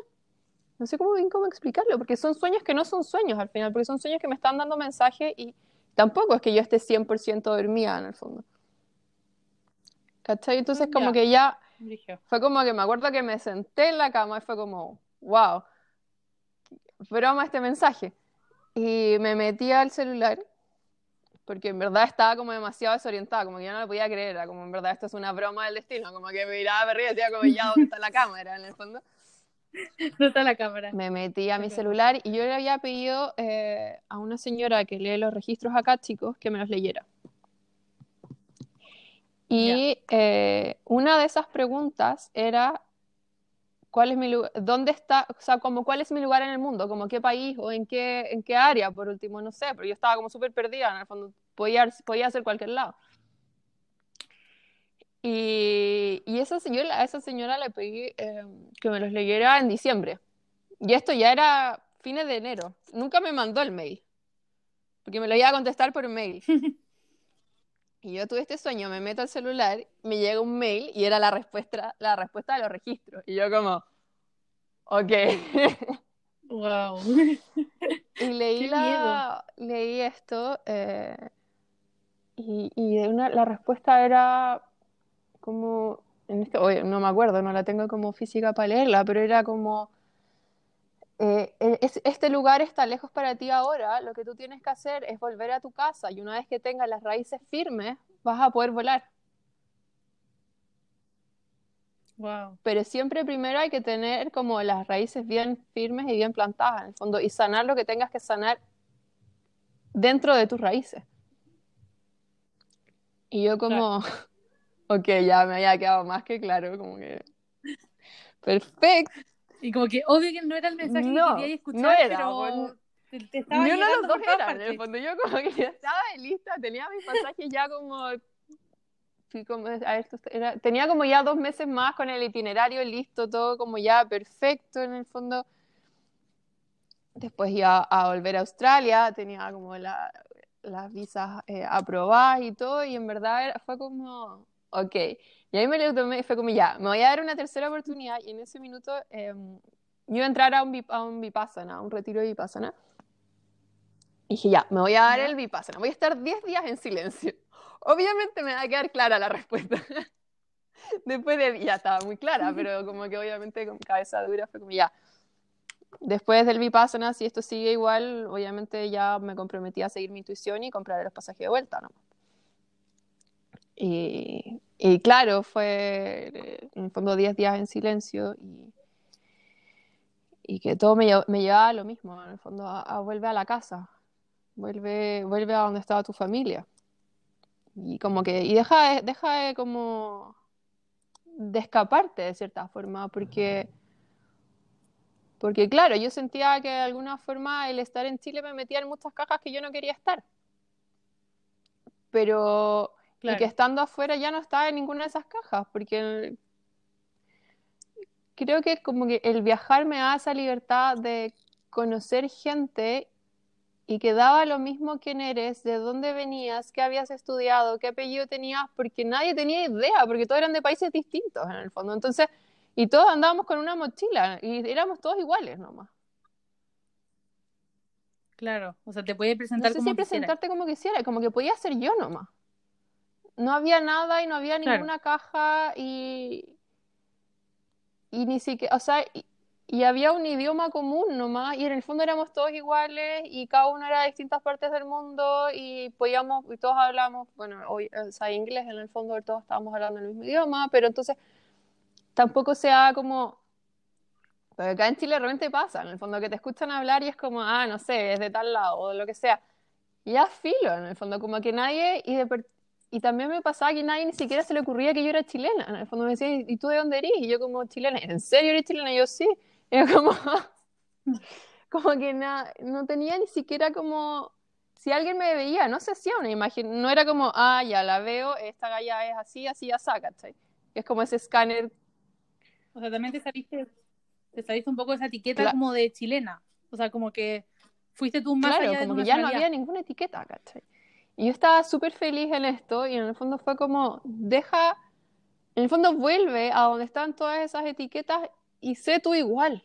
no sé cómo bien cómo explicarlo, porque son sueños que no son sueños al final, porque son sueños que me están dando mensajes y tampoco es que yo esté 100% dormida en el fondo. ¿Cachai? Entonces como que ya fue como que me acuerdo que me senté en la cama y fue como, wow, broma este mensaje. Y me metí al celular, porque en verdad estaba como demasiado desorientada, como que yo no lo podía creer, era como en verdad esto es una broma del destino, como que me miraba para arriba y decía como ya, ¿dónde está la <laughs> cámara en el fondo? No está la cámara. Me metí a mi celular y yo le había pedido eh, a una señora que lee los registros acá, chicos, que me los leyera. Y eh, una de esas preguntas era, ¿cuál es mi lugar, dónde está, o sea, como cuál es mi lugar en el mundo, como qué país o en qué, en qué área, por último, no sé, pero yo estaba como súper perdida, en el fondo, podía, podía ser cualquier lado. Y, y esa, yo a esa señora le pedí eh, que me los leyera en diciembre. Y esto ya era fines de enero. Nunca me mandó el mail. Porque me lo iba a contestar por mail. <laughs> Y yo tuve este sueño, me meto al celular, me llega un mail y era la respuesta, la respuesta de los registros. Y yo como, ok. Wow. <laughs> y leí, la, leí esto eh, y, y una, la respuesta era como, en este, oye, no me acuerdo, no la tengo como física para leerla, pero era como eh, e, este lugar está lejos para ti ahora, lo que tú tienes que hacer es volver a tu casa y una vez que tengas las raíces firmes, vas a poder volar. Wow. Pero siempre primero hay que tener como las raíces bien firmes y bien plantadas en el fondo y sanar lo que tengas que sanar dentro de tus raíces. Y yo como, <laughs> ok, ya me había quedado más que claro, como que... Perfecto. Y como que obvio que no era el mensaje que quería escuchar, no era, pero te, estaba Ni uno de los dos era, en el fondo. Yo como que ya estaba lista, tenía mis pasajes ya como... como a esto era, tenía como ya dos meses más con el itinerario listo, todo como ya perfecto en el fondo. Después iba a volver a Australia, tenía como la, las visas eh, aprobadas y todo, y en verdad fue como, ok, y ahí me lo tomé y fue como, ya, me voy a dar una tercera oportunidad. Y en ese minuto em, yo iba a entrar a un, a un Vipassana, a un retiro de Vipassana. Y dije, ya, me voy a dar el Vipassana. Voy a estar 10 días en silencio. <laughs> Obviamente me va a quedar clara la respuesta. <laughs> Después de, ya estaba muy clara, pero <laughs> como que obviamente con cabeza dura fue como, ya, después del Vipassana, si esto sigue igual, obviamente ya me comprometí a seguir mi intuición y comprar los pasajes de vuelta, ¿no? Y, y claro, fue en el fondo 10 días en silencio y, y que todo me, me, llevaba a lo mismo, en el fondo, a, vuelve a la casa, vuelve, vuelve a donde estaba tu familia. Y como que, y deja, deja de como de escaparte de cierta forma, porque, porque claro, yo sentía que de alguna forma el estar en Chile me metía en muchas cajas que yo no quería estar. Pero y que estando afuera ya no estaba en ninguna de esas cajas, porque creo que como que el viajar me da esa libertad de conocer gente y que daba lo mismo quién eres, de dónde venías, qué habías estudiado, qué apellido tenías, porque nadie tenía idea, porque todos eran de países distintos en el fondo. Entonces, y todos andábamos con una mochila y éramos todos iguales nomás. Claro, o sea, te puede presentar no sé si presentarte como quisiera, como que podía ser yo nomás no había nada y no había ninguna caja y, y ni siquiera, o sea, y, había un idioma común nomás y en el fondo éramos todos iguales y cada uno era de distintas partes del mundo y podíamos, y todos hablamos, bueno, hoy, o sea, inglés en el fondo todos estábamos hablando el mismo idioma, pero entonces tampoco sea como, porque acá en Chile realmente pasa, en el fondo que te escuchan hablar y es como, ah, no sé, es de tal lado o lo que sea. Y ya filo, en el fondo, como que nadie, y de, y también me pasaba que nadie ni siquiera se le ocurría que yo era chilena. En el fondo me decían, ¿y tú de dónde eres? Y yo como chilena, ¿en serio eres chilena? Y yo sí. <laughs> Y yo como, <laughs> como que nada, no tenía ni siquiera como, si alguien me veía, no se hacía una imagen, no era como, ah, ya la veo, esta galla es así, así, ya saca, Es como ese escáner. O sea, también te saliste, te saliste un poco esa etiqueta como de chilena. O sea, como que fuiste tú más claro, como que ya no había ninguna etiqueta, ¿cachai? Y yo estaba súper feliz en esto y en el fondo fue como, deja, en el fondo vuelve a donde están todas esas etiquetas y sé tú igual.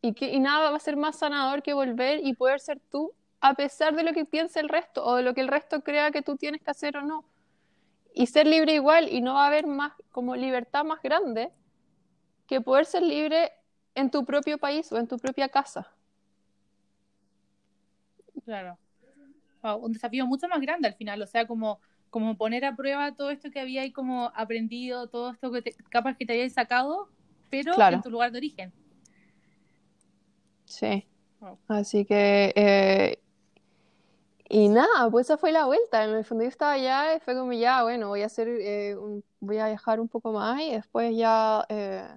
Y, que, y nada va a ser más sanador que volver y poder ser tú a pesar de lo que piense el resto o de lo que el resto crea que tú tienes que hacer o no. Y ser libre igual y no va a haber más como libertad más grande que poder ser libre en tu propio país o en tu propia casa. Claro un desafío mucho más grande al final, o sea, como, como poner a prueba todo esto que había como aprendido, todo esto que capaz que te habías sacado, pero en tu lugar de origen. Sí. Así que, eh, y nada, pues esa fue la vuelta. En el fondo yo estaba allá y fue como ya, bueno, voy a hacer, eh, voy a viajar un poco más y después ya eh,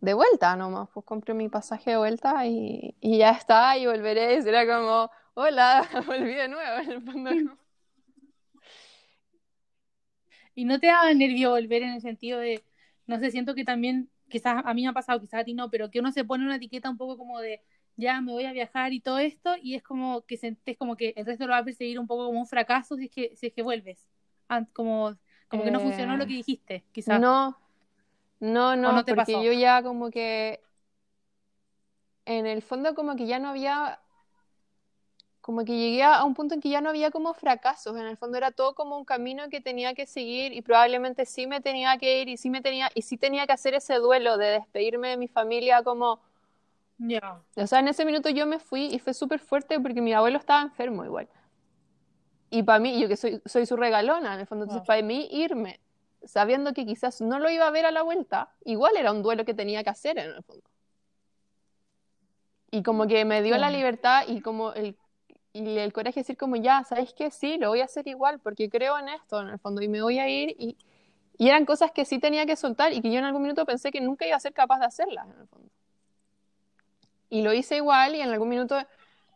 de vuelta nomás, pues compré mi pasaje de vuelta y, y ya está, y volveré. Y <laughs> será como, hola, <laughs> volví de nuevo en el fondo. <laughs> ¿Y no te da nervio volver en el sentido de, no sé, siento que también, quizás a mí me ha pasado, quizás a ti no, pero que uno se pone una etiqueta un poco como de, ya me voy a viajar y todo esto, y es como que es como que el resto lo va a perseguir un poco como un fracaso si es que, si es que vuelves como, como que no funcionó lo que dijiste, quizás. No, no, no, porque yo ya como que en el fondo como que ya no había como que llegué a un punto en que ya no había como fracasos, en el fondo era todo como un camino que tenía que seguir y probablemente sí me tenía que ir y sí me tenía y sí tenía que hacer ese duelo de despedirme de mi familia como ya. O sea, en ese minuto yo me fui y fue súper fuerte porque mi abuelo estaba enfermo igual. Y para mí, yo que soy, soy su regalona, en el fondo, entonces para mí irme sabiendo que quizás no lo iba a ver a la vuelta, igual era un duelo que tenía que hacer en el fondo. Y como que me dio la libertad y como el y el coraje de decir como ya, ¿sabéis qué? Sí, lo voy a hacer igual porque creo en esto en el fondo y me voy a ir y, y eran cosas que sí tenía que soltar y que yo en algún minuto pensé que nunca iba a ser capaz de hacerlas en el fondo. Y lo hice igual y en algún minuto,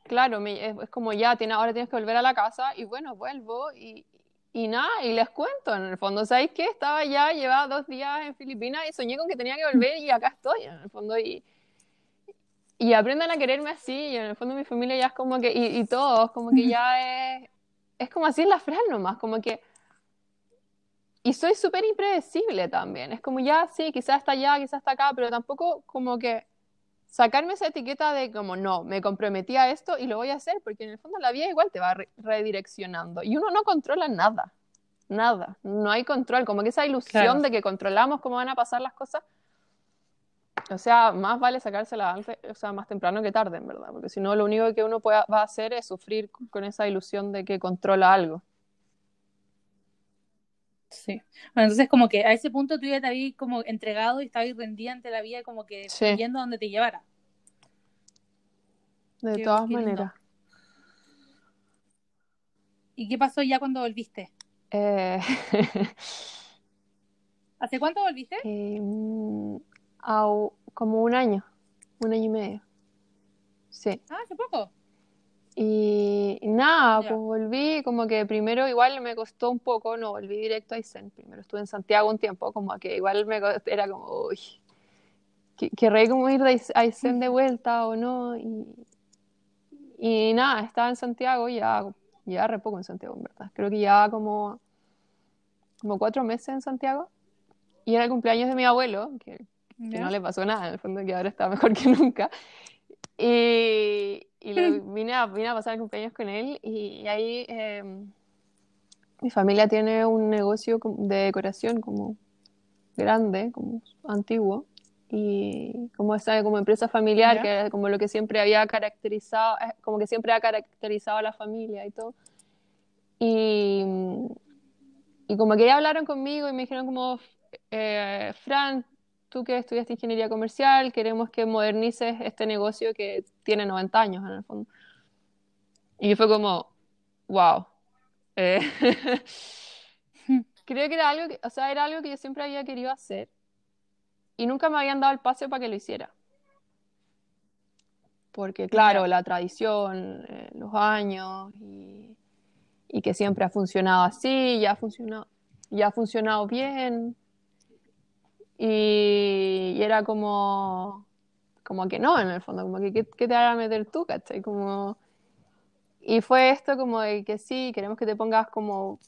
claro, me, es, como ya, tiene, ahora tienes que volver a la casa y bueno, vuelvo y, y nada, y les cuento en el fondo, ¿sabéis qué? Estaba ya, llevaba dos días en Filipinas y soñé con que tenía que volver y acá estoy en el fondo y y aprendan a quererme así, y en el fondo mi familia ya es como que, y, todos, como que ya es, es como así en la frase nomás, como que, y soy súper impredecible también, es como ya, sí, quizás está allá, quizás está acá, pero tampoco como que sacarme esa etiqueta de como, no, me comprometí a esto y lo voy a hacer, porque en el fondo la vida igual te va redireccionando, y uno no controla nada, nada, no hay control, como que esa ilusión de que controlamos cómo van a pasar las cosas, o sea, más vale sacársela antes, o sea, más temprano que tarde, en verdad, porque si no, lo único que uno pueda, va a hacer es sufrir con esa ilusión de que controla algo. Sí. Bueno, entonces como que a ese punto tú ya te habías como entregado y estabas rendida ante la vida, como que yendo donde te llevara. De todas maneras. ¿Y qué pasó ya cuando volviste? Eh... <laughs> ¿Hace cuánto volviste? Eh, como un año, un año y medio. Sí. Ah, hace poco. Y, nada, pues volví, como que primero igual me costó un poco, no volví directo a Aysén, primero estuve en Santiago un tiempo, como que igual me era como, uy, querré como ir de Aysén de vuelta o no, y, y nada, estaba en Santiago ya, ya re poco en Santiago, en verdad, creo que ya como, como cuatro meses en Santiago, y era el cumpleaños de mi abuelo, que que no le pasó nada, en el fondo que ahora está mejor que nunca. Y, y <laughs> vine, a, vine, a, pasar el cumpleaños con él y, ahí em, mi familia tiene un negocio de decoración como grande, como antiguo, y como esa como empresa familiar, que era como lo que siempre había caracterizado, eh, como que siempre ha caracterizado a la familia y todo. Y, y como que ya hablaron conmigo y me dijeron como, eh, Fran, tú que estudiaste ingeniería comercial, queremos que modernices este negocio que tiene 90 años en el fondo. Y fue como, wow. Eh, <laughs> creo que era algo que, o sea, era algo que yo siempre había querido hacer y nunca me habían dado el pase para que lo hiciera. Porque, claro, la tradición, eh, los años y, y, que siempre ha funcionado así, ya ha funcionado, ya ha funcionado bien. Y, era como, como que no, en el fondo, como que ¿qué, te vas a meter tú, cachai? Como, y fue esto como de que sí, queremos que te pongas como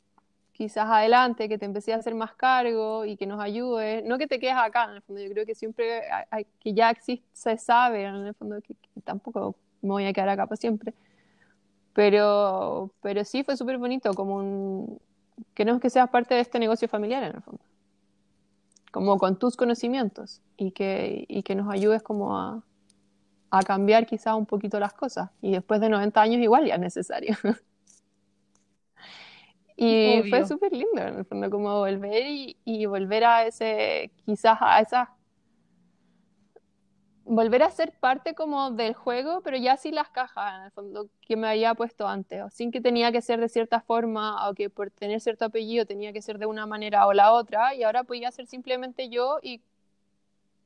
quizás adelante, que te empecé a hacer más cargo y que nos ayude, no que te quedes acá, en el fondo, yo creo que siempre hay, que ya existe, se sabe, en el fondo, que, tampoco me voy a quedar acá para siempre, pero, pero sí fue súper bonito, como un, queremos que seas parte de este negocio familiar, en el fondo como con tus conocimientos y que, y que nos ayudes como a, a cambiar quizás un poquito las cosas. Y después de 90 años igual ya es necesario. <laughs> y fue súper lindo en el fondo como volver y, y, volver a ese, quizás a esas volver a ser parte como del juego, pero ya sin las cajas, en el fondo, que me había puesto antes, o sin que tenía que ser de cierta forma, o que por tener cierto apellido tenía que ser de una manera o la otra, y ahora podía ser simplemente yo y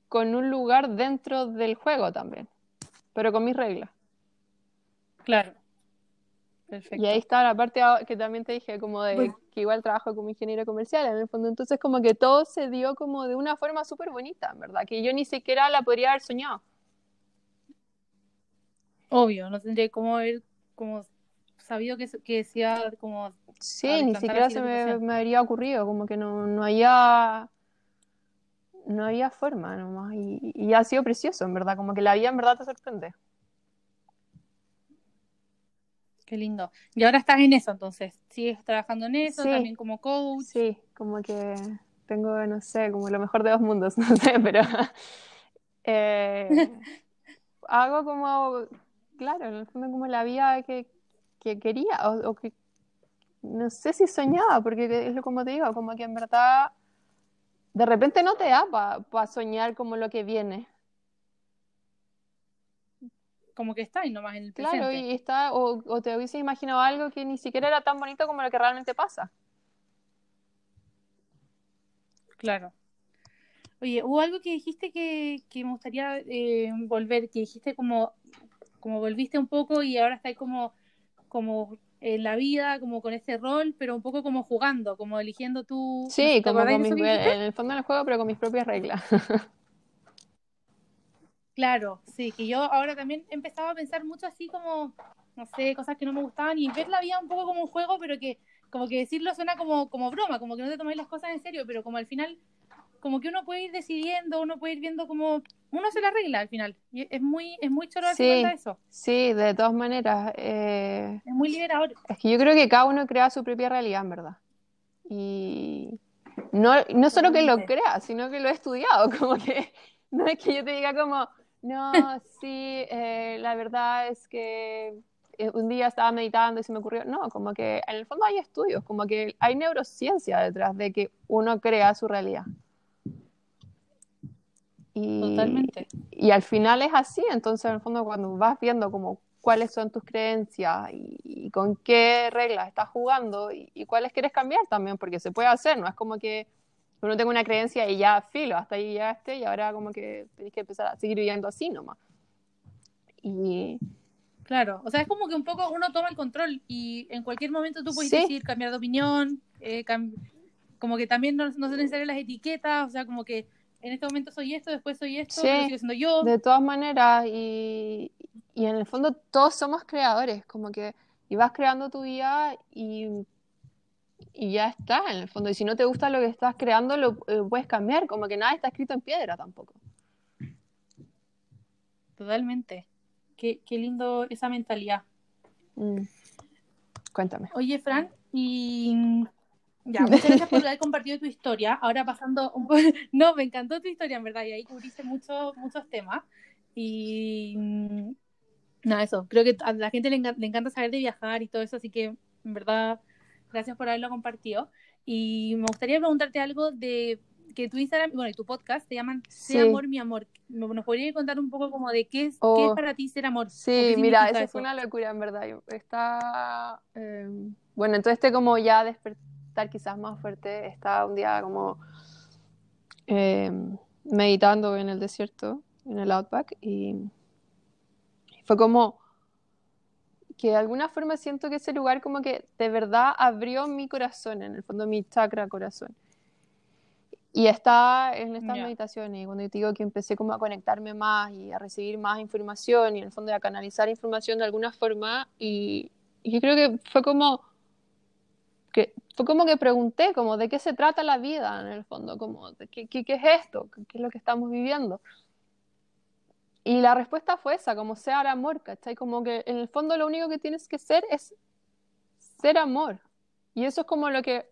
con un lugar dentro del juego también, pero con mis reglas. Claro. Y ahí está la parte que también te dije, como de que igual trabajo como ingeniero comercial, en el fondo. Entonces, como que todo se dio como de una forma súper bonita, ¿verdad? Que yo ni siquiera la podría haber soñado. Obvio, no tendría cómo haber como sabido que, que iba como... Sí, ni siquiera se me, me, habría ocurrido, como que no, no había... No había forma nomás, y, y ha sido precioso, en verdad, como que la vida en verdad te sorprende. Qué lindo. Y ahora estás en eso, entonces. ¿Sigues trabajando en eso, también como coach? Sí, como que tengo, no sé, como lo mejor de dos mundos, <laughs> no sé, pero <laughs> eh, hago como, claro, en el fondo como la vida que, quería, o, que no sé si soñaba, porque es lo como te digo, como que en verdad de repente no te da para soñar como lo que viene como que está y nomás en el presente. Claro, y está, o, te hubieses imaginado algo que ni siquiera era tan bonito como lo que realmente pasa. Claro. Oye, hubo algo que dijiste que, que me gustaría eh, volver, que dijiste como, como volviste un poco y ahora estás como, como en la vida, como con ese rol, pero un poco como jugando, como eligiendo tú. Sí, como en el fondo del juego, pero con mis propias reglas. <laughs> Claro, sí, que yo ahora también empezaba a pensar mucho así como, no sé, cosas que no me gustaban y ver la vida un poco como un juego, pero que como que decirlo suena como, como broma, como que no te tomáis las cosas en serio, pero como al final, como que uno puede ir decidiendo, uno puede ir viendo como, uno se la arregla al final. Y es muy, es muy choro sí, eso. Sí, de todas maneras. Eh, es muy liberador. Es que yo creo que cada uno crea su propia realidad, en verdad. Y no, no solo que lo crea, sino que lo he estudiado, <laughs> como que no es que yo te diga como no, sí, eh, la verdad es que eh, un día estaba meditando y se me ocurrió, no, como que en el fondo hay estudios, como que hay neurociencia detrás de que uno crea su realidad. Y, Totalmente. Y al final es así, entonces en el fondo cuando vas viendo como cuáles son tus creencias y, con qué reglas estás jugando y, y, cuáles quieres cambiar también, porque se puede hacer, no es como que uno tengo una creencia y ya filo, hasta ahí llegaste y ahora como que tenés que empezar a seguir viviendo así nomás. Y... Claro, o sea, es como que un poco uno toma el control y en cualquier momento tú puedes decir, cambiar de opinión, eh, como que también no, no son necesarias las etiquetas, o sea, como que en este momento soy esto, después soy esto, pero sigo siendo yo. De todas maneras, y, y en el fondo todos somos creadores, como que y vas creando tu vida y y ya está, en el fondo. Y si no te gusta lo que estás creando, lo eh, puedes cambiar, como que nada está escrito en piedra tampoco. Totalmente. Qué, qué lindo esa mentalidad. Mm. Cuéntame. Oye, Fran, y ya, muchas gracias por haber compartido tu historia. Ahora pasando un poco... <laughs> No, me encantó tu historia, en verdad, y ahí cubriste muchos muchos temas. Y mm, nada, eso. Creo que a la gente le, le encanta saber de viajar y todo eso, así que en verdad Gracias por haberlo compartido. Y me gustaría preguntarte algo de que tu Instagram, bueno, y tu podcast te llaman Ser Amor, mi amor. ¿Nos podrías contar un poco como de qué es, qué es oh. para ti ser amor? Sí, mira, eso, fue una locura, en verdad. Está, em, bueno, entonces este como ya despertar quizás más fuerte, estaba un día como em, meditando en el desierto, en el Outback, y fue como que de alguna forma siento que ese lugar como que de verdad abrió mi corazón, en el fondo mi chakra corazón. Y está en estas meditaciones, cuando yo te digo que empecé como a conectarme más y a recibir más información y en el fondo a canalizar información de alguna forma y, yo creo que fue como que fue como que pregunté como de qué se trata la vida en el fondo, como de qué, qué, qué es esto, qué es lo que estamos viviendo. Y la respuesta fue esa, como ser amor, ¿cachai? Como que en el fondo lo único que tienes que ser es ser amor. Y eso es como lo que...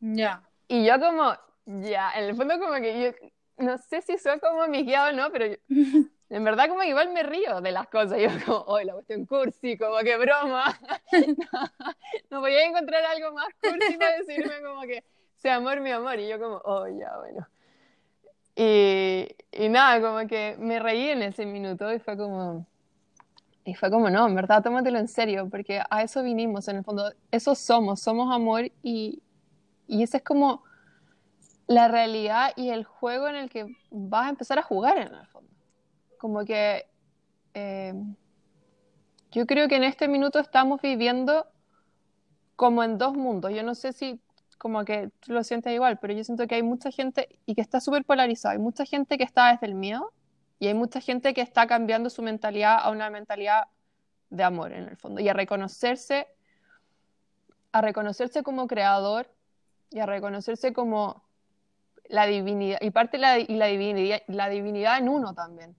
Ya. Y yo como, ya, en el fondo como que yo, no sé si soy como mi guiado o no, pero <laughs> en verdad como que igual me río de las cosas. Yo como, oh, la cuestión cursi, como que broma. <laughs> <laughs> no, voy a encontrar algo más cursi para decirme como que sea amor, mi amor. Y yo como, oh, ya, bueno. Y, y, nada, como que me reí en ese minuto y fue como, y fue como, no, en verdad, tómatelo en serio, porque a eso vinimos, en el fondo, eso somos, somos amor y, y esa es como la realidad y el juego en el que vas a empezar a jugar en el fondo. Como que eh, yo creo que en este minuto estamos viviendo como en dos mundos. Yo no sé si como que tú lo sientes igual, pero yo siento que hay mucha gente y que está súper polarizado. Hay mucha gente que está desde el miedo y hay mucha gente que está cambiando su mentalidad a una mentalidad de amor en el fondo y a reconocerse, a reconocerse como creador y a reconocerse como la divinidad, y parte la, y la divinidad, la divinidad en uno también.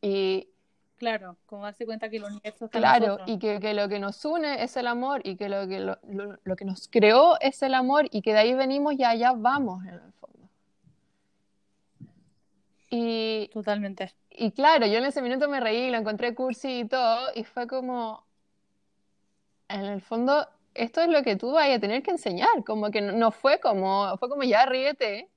Y Claro, como darse cuenta que el universo está Claro, y que, que, lo que nos une es el amor, y que lo que, lo, lo, que nos creó es el amor, y que de ahí venimos y allá vamos en el fondo. Y, Totalmente. Y claro, yo en ese minuto me reí, lo encontré cursi y todo, y fue como, en el fondo, esto es lo que tú vas a tener que enseñar, como que no, fue como, fue como ya ríete,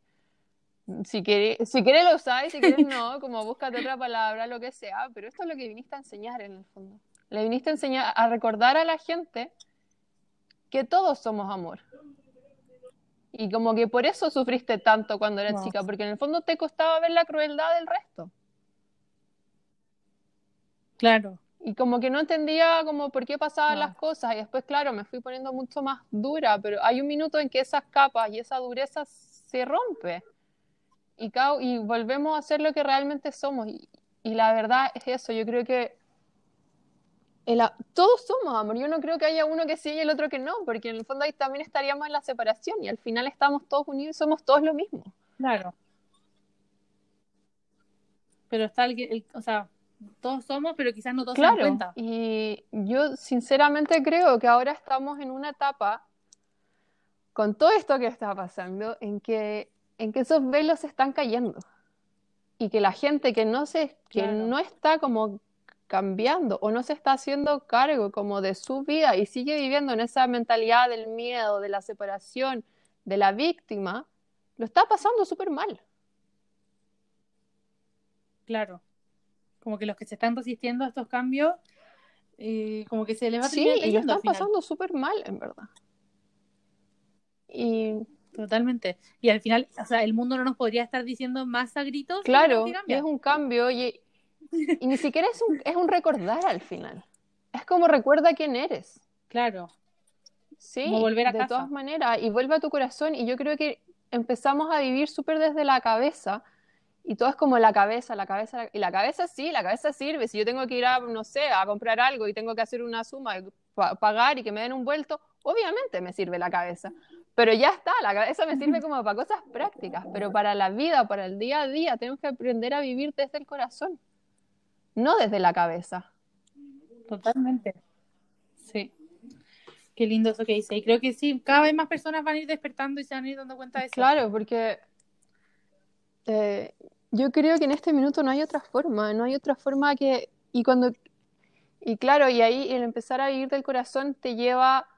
si quieres, si quieres lo usáis, si quieres no, como búscate otra palabra, lo que sea, pero esto es lo que viniste a enseñar en el fondo. Le viniste a enseñar, a recordar a la gente que todos somos amor. Y como que por eso sufriste tanto cuando eras chica, porque en el fondo te costaba ver la crueldad del resto. Claro. Y como que no entendía como por qué pasaban las cosas. Y después, claro, me fui poniendo mucho más dura, pero hay un minuto en que esas capas y esa dureza se rompe y, y volvemos a ser lo que realmente somos. Y, la verdad es eso, yo creo que todos somos amor, yo no creo que haya uno que sí y el otro que no, porque en el fondo ahí también estaríamos en la separación y al final estamos todos unidos y somos todos lo mismo. Claro. Pero está el, o sea, todos somos, pero quizás no todos claro, se dan cuenta. Y yo sinceramente creo que ahora estamos en una etapa con todo esto que está pasando en que en que esos velos están cayendo y que la gente que no se que no está como cambiando o no se está haciendo cargo como de su vida y sigue viviendo en esa mentalidad del miedo, de la separación, de la víctima, lo está pasando súper mal. Claro, como que los que se están resistiendo a estos cambios, eh, como que se les va a Sí, y lo están pasando súper mal, en verdad. Y Totalmente. Y al final, o sea, el mundo no nos podría estar diciendo más a gritos. Claro, es un cambio y, <laughs> y ni siquiera es un, es un recordar al final. Es como recuerda quién eres. Claro. Sí, volver a de todas maneras. Y vuelve a tu corazón. Y yo creo que empezamos a vivir súper desde la cabeza. Y todo es como la cabeza, la cabeza. Y la cabeza sí, la cabeza sirve. Si yo tengo que ir a, no sé, a comprar algo y tengo que hacer una suma, pagar y que me den un vuelto, obviamente me sirve la cabeza. Pero ya está, la cabeza me sirve como para cosas prácticas, pero para la vida, para el día a día, tenemos que aprender a vivir desde el corazón, no desde la cabeza. Totalmente. Sí. Qué lindo eso que dice. Y creo que sí, cada vez más personas van a ir despertando y se van a ir dando cuenta de eso. Claro, porque eh, yo creo que en este minuto no hay otra forma, no hay otra forma que... Y cuando... Y claro, y ahí el empezar a vivir del corazón te lleva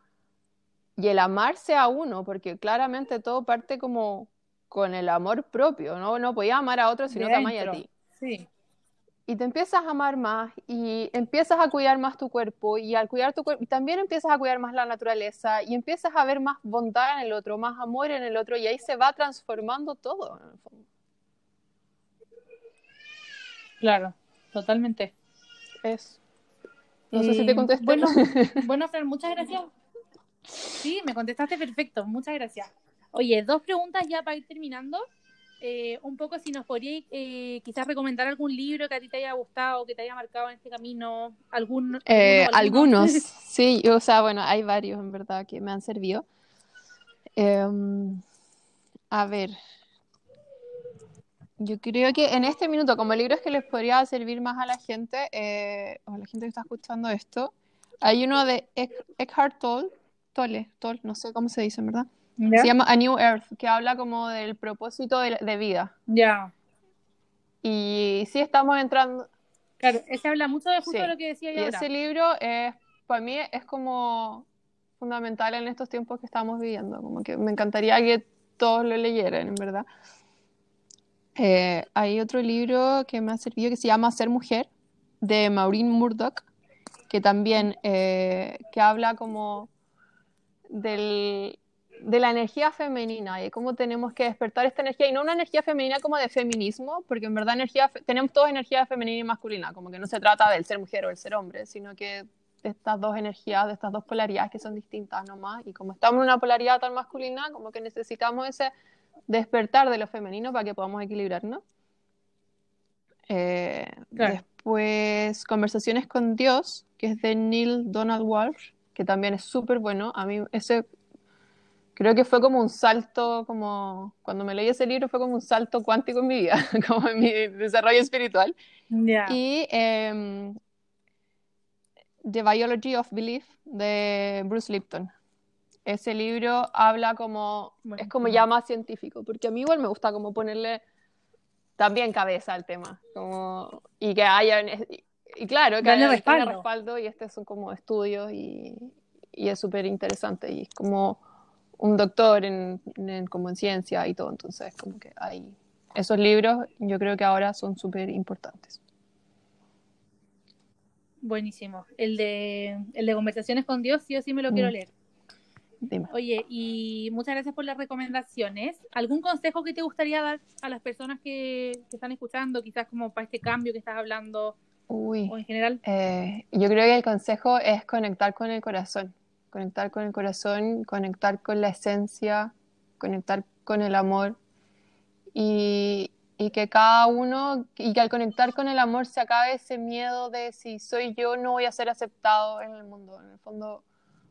y el amarse a uno, porque claramente todo parte como con el amor propio, ¿no? No podía amar a otro si no te amas a ti. Sí. Y te empiezas a amar más y empiezas a cuidar más tu cuerpo y al cuidar tu cuerpo también empiezas a cuidar más la naturaleza y empiezas a ver más bondad en el otro, más amor en el otro y ahí se va transformando todo en el fondo. Claro, totalmente. Es. No sé si te contesté. Bueno, <laughs> bueno, Fran, muchas gracias Sí, me contestaste perfecto, muchas gracias. Oye, dos preguntas ya para ir terminando. Eh, un poco si nos podrías eh, quizás recomendar algún libro que a ti te haya gustado, que te haya marcado en este camino, algún, eh, algunos, <laughs> sí, o sea, bueno, hay varios en verdad que me han servido. Em, a ver, yo creo que en este minuto, como libros que les podría servir más a la gente, o a la gente que está escuchando esto, hay uno de Eckhart Tolle Tolle, Tolle, no sé cómo se dice, ¿verdad? Se llama A New Earth, que habla como del propósito de, vida. Ya. Y sí estamos entrando... Claro, ese habla mucho de justo lo que decía yo. Y ese libro, es, para mí, es como fundamental en estos tiempos que estamos viviendo. Como que me encantaría que todos lo leyeran, en verdad. Eh, hay otro libro que me ha servido que se llama Ser Mujer, de Maureen Murdoch, que también eh, que habla como del, de la energía femenina y cómo tenemos que despertar esta energía, y no una energía femenina como de feminismo, porque en verdad energía, tenemos toda energía femenina y masculina, como que no se trata del ser mujer o el ser hombre, sino que de estas dos energías, de estas dos polaridades que son distintas nomás, y como estamos en una polaridad tan masculina, como que necesitamos ese despertar de lo femenino para que podamos equilibrarnos. Eh, Pues Conversaciones con Dios, que es de Neil Donald Walsh, que también es súper bueno. A mí ese creo que fue como un salto, como cuando me leí ese libro fue como un salto cuántico en mi vida, <laughs> como en mi desarrollo espiritual. Y em, The Biology of Belief de Bruce Lipton. Ese libro habla como, es como ya más científico, porque a mí igual me gusta como ponerle también cabeza al tema, como, y que haya, y, claro, que haya respaldo. respaldo. y este son como estudios y, y es súper interesante y es como un doctor en, como en ciencia y todo, entonces como que hay esos libros yo creo que ahora son súper importantes. Buenísimo. El de, el de conversaciones con Dios, sí o sí me lo quiero mm. leer. Oye, y muchas gracias por las recomendaciones. ¿Algún consejo que te gustaría dar a las personas que, están escuchando, quizás como para este cambio que estás hablando Uy, o en general? Eh, yo creo que el consejo es conectar con el corazón conectar con el corazón, conectar con la esencia, conectar con el amor y, que cada uno, y que al conectar con el amor se acabe ese miedo de si soy yo no voy a ser aceptado en el mundo. En el fondo,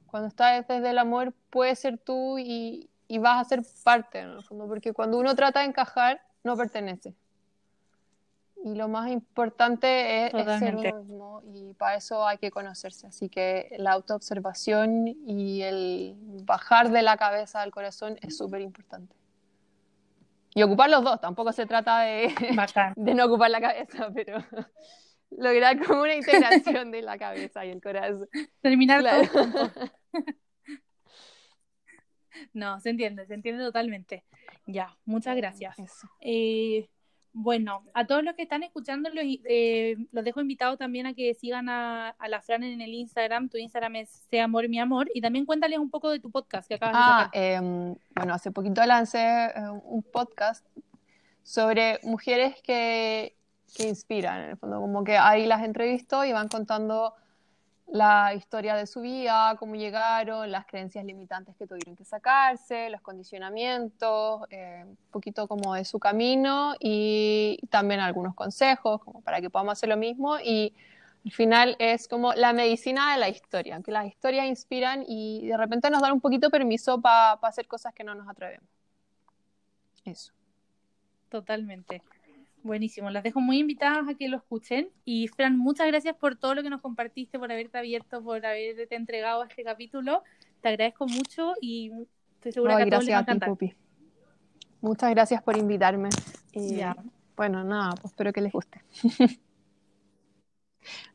cuando estás desde el amor, puedes ser tú y, y vas a ser parte, en el fondo, porque cuando uno trata de encajar, no pertenece. Y lo más importante es, ser uno mismo y para eso hay que conocerse. Así que la autoobservación y el bajar de la cabeza al corazón es súper importante. Y ocupar los dos, tampoco se trata de, <laughs> de no ocupar la cabeza, pero <laughs> lograr como una integración de la cabeza y el corazón. Terminar todo. <laughs> no, se entiende, se entiende totalmente. Ya, muchas gracias. Eh, bueno, a todos los que están escuchando los, eh, los dejo invitados también a que sigan a, la Fran en el Instagram. Tu Instagram es Sea Amor Mi Amor. Y también cuéntales un poco de tu podcast que acabas de ah, sacar. Em, bueno, hace poquito lancé eh, un podcast sobre mujeres que, que inspiran, en el fondo. Como que ahí las entrevisto y van contando la historia de su vida, cómo llegaron, las creencias limitantes que tuvieron que sacarse, los condicionamientos, eh, un poquito como de su camino y también algunos consejos como para que podamos hacer lo mismo y al final es como la medicina de la historia, que las historias inspiran y de repente nos dan un poquito permiso para hacer cosas que no nos atrevemos. Eso. Totalmente. Buenísimo, las dejo muy invitadas a que lo escuchen. Y Fran, muchas gracias por todo lo que nos compartiste, por haberte abierto, por haberte entregado a este capítulo. Te agradezco mucho y estoy segura que a todos les va a encantar. Muchas gracias por invitarme. Y bueno, nada, pues espero que les guste. <laughs>